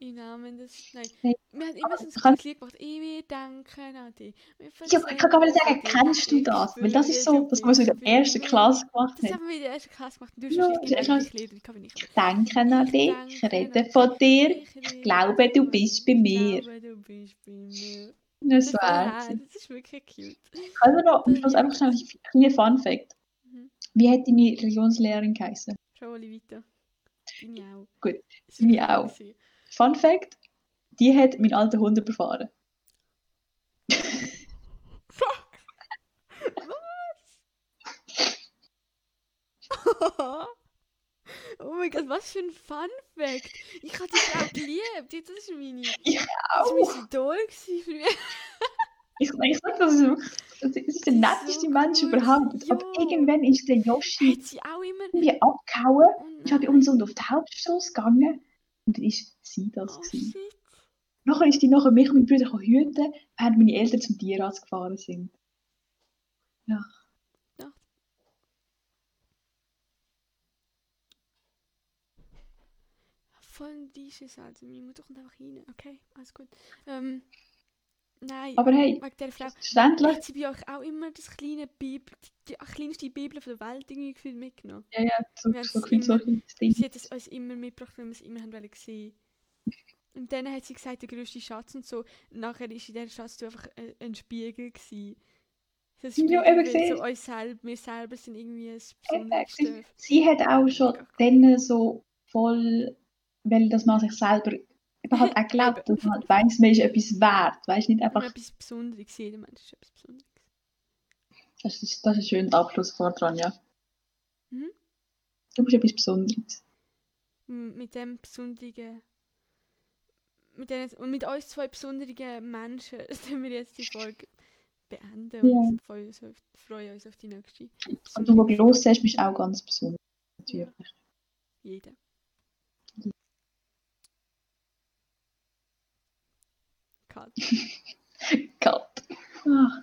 Im Namen des. Nein. Nein, Wir haben immer so ein Lied gemacht. Ich will danken an dich. Wir Ja, ich kann gar nicht sagen, kennst du das? Ich Weil das ist so, du dass man so in der ersten mir. Klasse gemacht Das hat. haben wir in der ersten Klasse gemacht. Du hast Ja, wahrscheinlich das kann ich. Denken an dich, ich rede von dir. Ich glaube, du bist bei Ich mir. glaube, du bist bei mir. Das Das, war das ist wirklich cute. Also noch am Das Schluss einfach schnell ein kleiner Fun-Fact. Mhm. Wie hat deine Religionslehrerin geheißen? Jolie weiter. Ich auch. Gut, ich wirklich auch. gewesen. Fun Fact: Die hat meinen alten Hund überfahren. Oh mein Gott, was für ein Fun Fact. Ich habe die Frau geliebt. Die- Das ist meine. Ich Das auch. war mein Idol mich. Ich, ich sag, das ist wirklich das ist der ist netteste so Mensch cool. überhaupt. Aber Ja. irgendwann ist der Yoshi Hat sie auch immer. irgendwie abgehauen. Oh Ich uns und auf die Hauptstraße gegangen. Und dann ist sie das. Oh gewesen. Nachher ist die nachher mich und meine Brüder hüten, während meine Eltern zum Tierarzt gefahren sind. Voll dieses, also meine Mutter kommt einfach rein. Okay, alles gut. Ähm, nein, Aber hey, wegen der Frau. verständlich. Sie euch auch immer das kleine Bibel, die, kleinste Bibel von der Welt irgendwie gefühlt mitgenommen? Ja, ja, so, so so immer- ein Ding. Sie hat es uns immer mitgebracht, wenn wir es immer haben wollen sehen. Und dann hat sie gesagt, der grösste Schatz und so. Nachher war in dieser Schatz einfach ein, ein Spiegel. Gewesen. So ein Ja, Spiegel, eben gesehen. so uns selber, wir selber sind irgendwie ein besonderes Sie hat auch schon dann so voll, weil dass man sich selber eben halt auch glaubt, dass man halt weiss, man ist etwas wert. Weißt nicht Einfach etwas Besonderes. Jeder Mensch ist etwas Besonderes. das ist, das ist ein schöner Abschlusswort dran, ja. Mhm. Du bist etwas Besonderes. Mit dem besonderen. Mit den, und mit uns zwei besonderen Menschen können wir jetzt die Folge beenden Ja. und freuen uns auf, freuen uns auf die nächste. Und du, der los hast, bist auch ganz besonders. Natürlich. Jeder. Cut. Cut. Oh. Ah.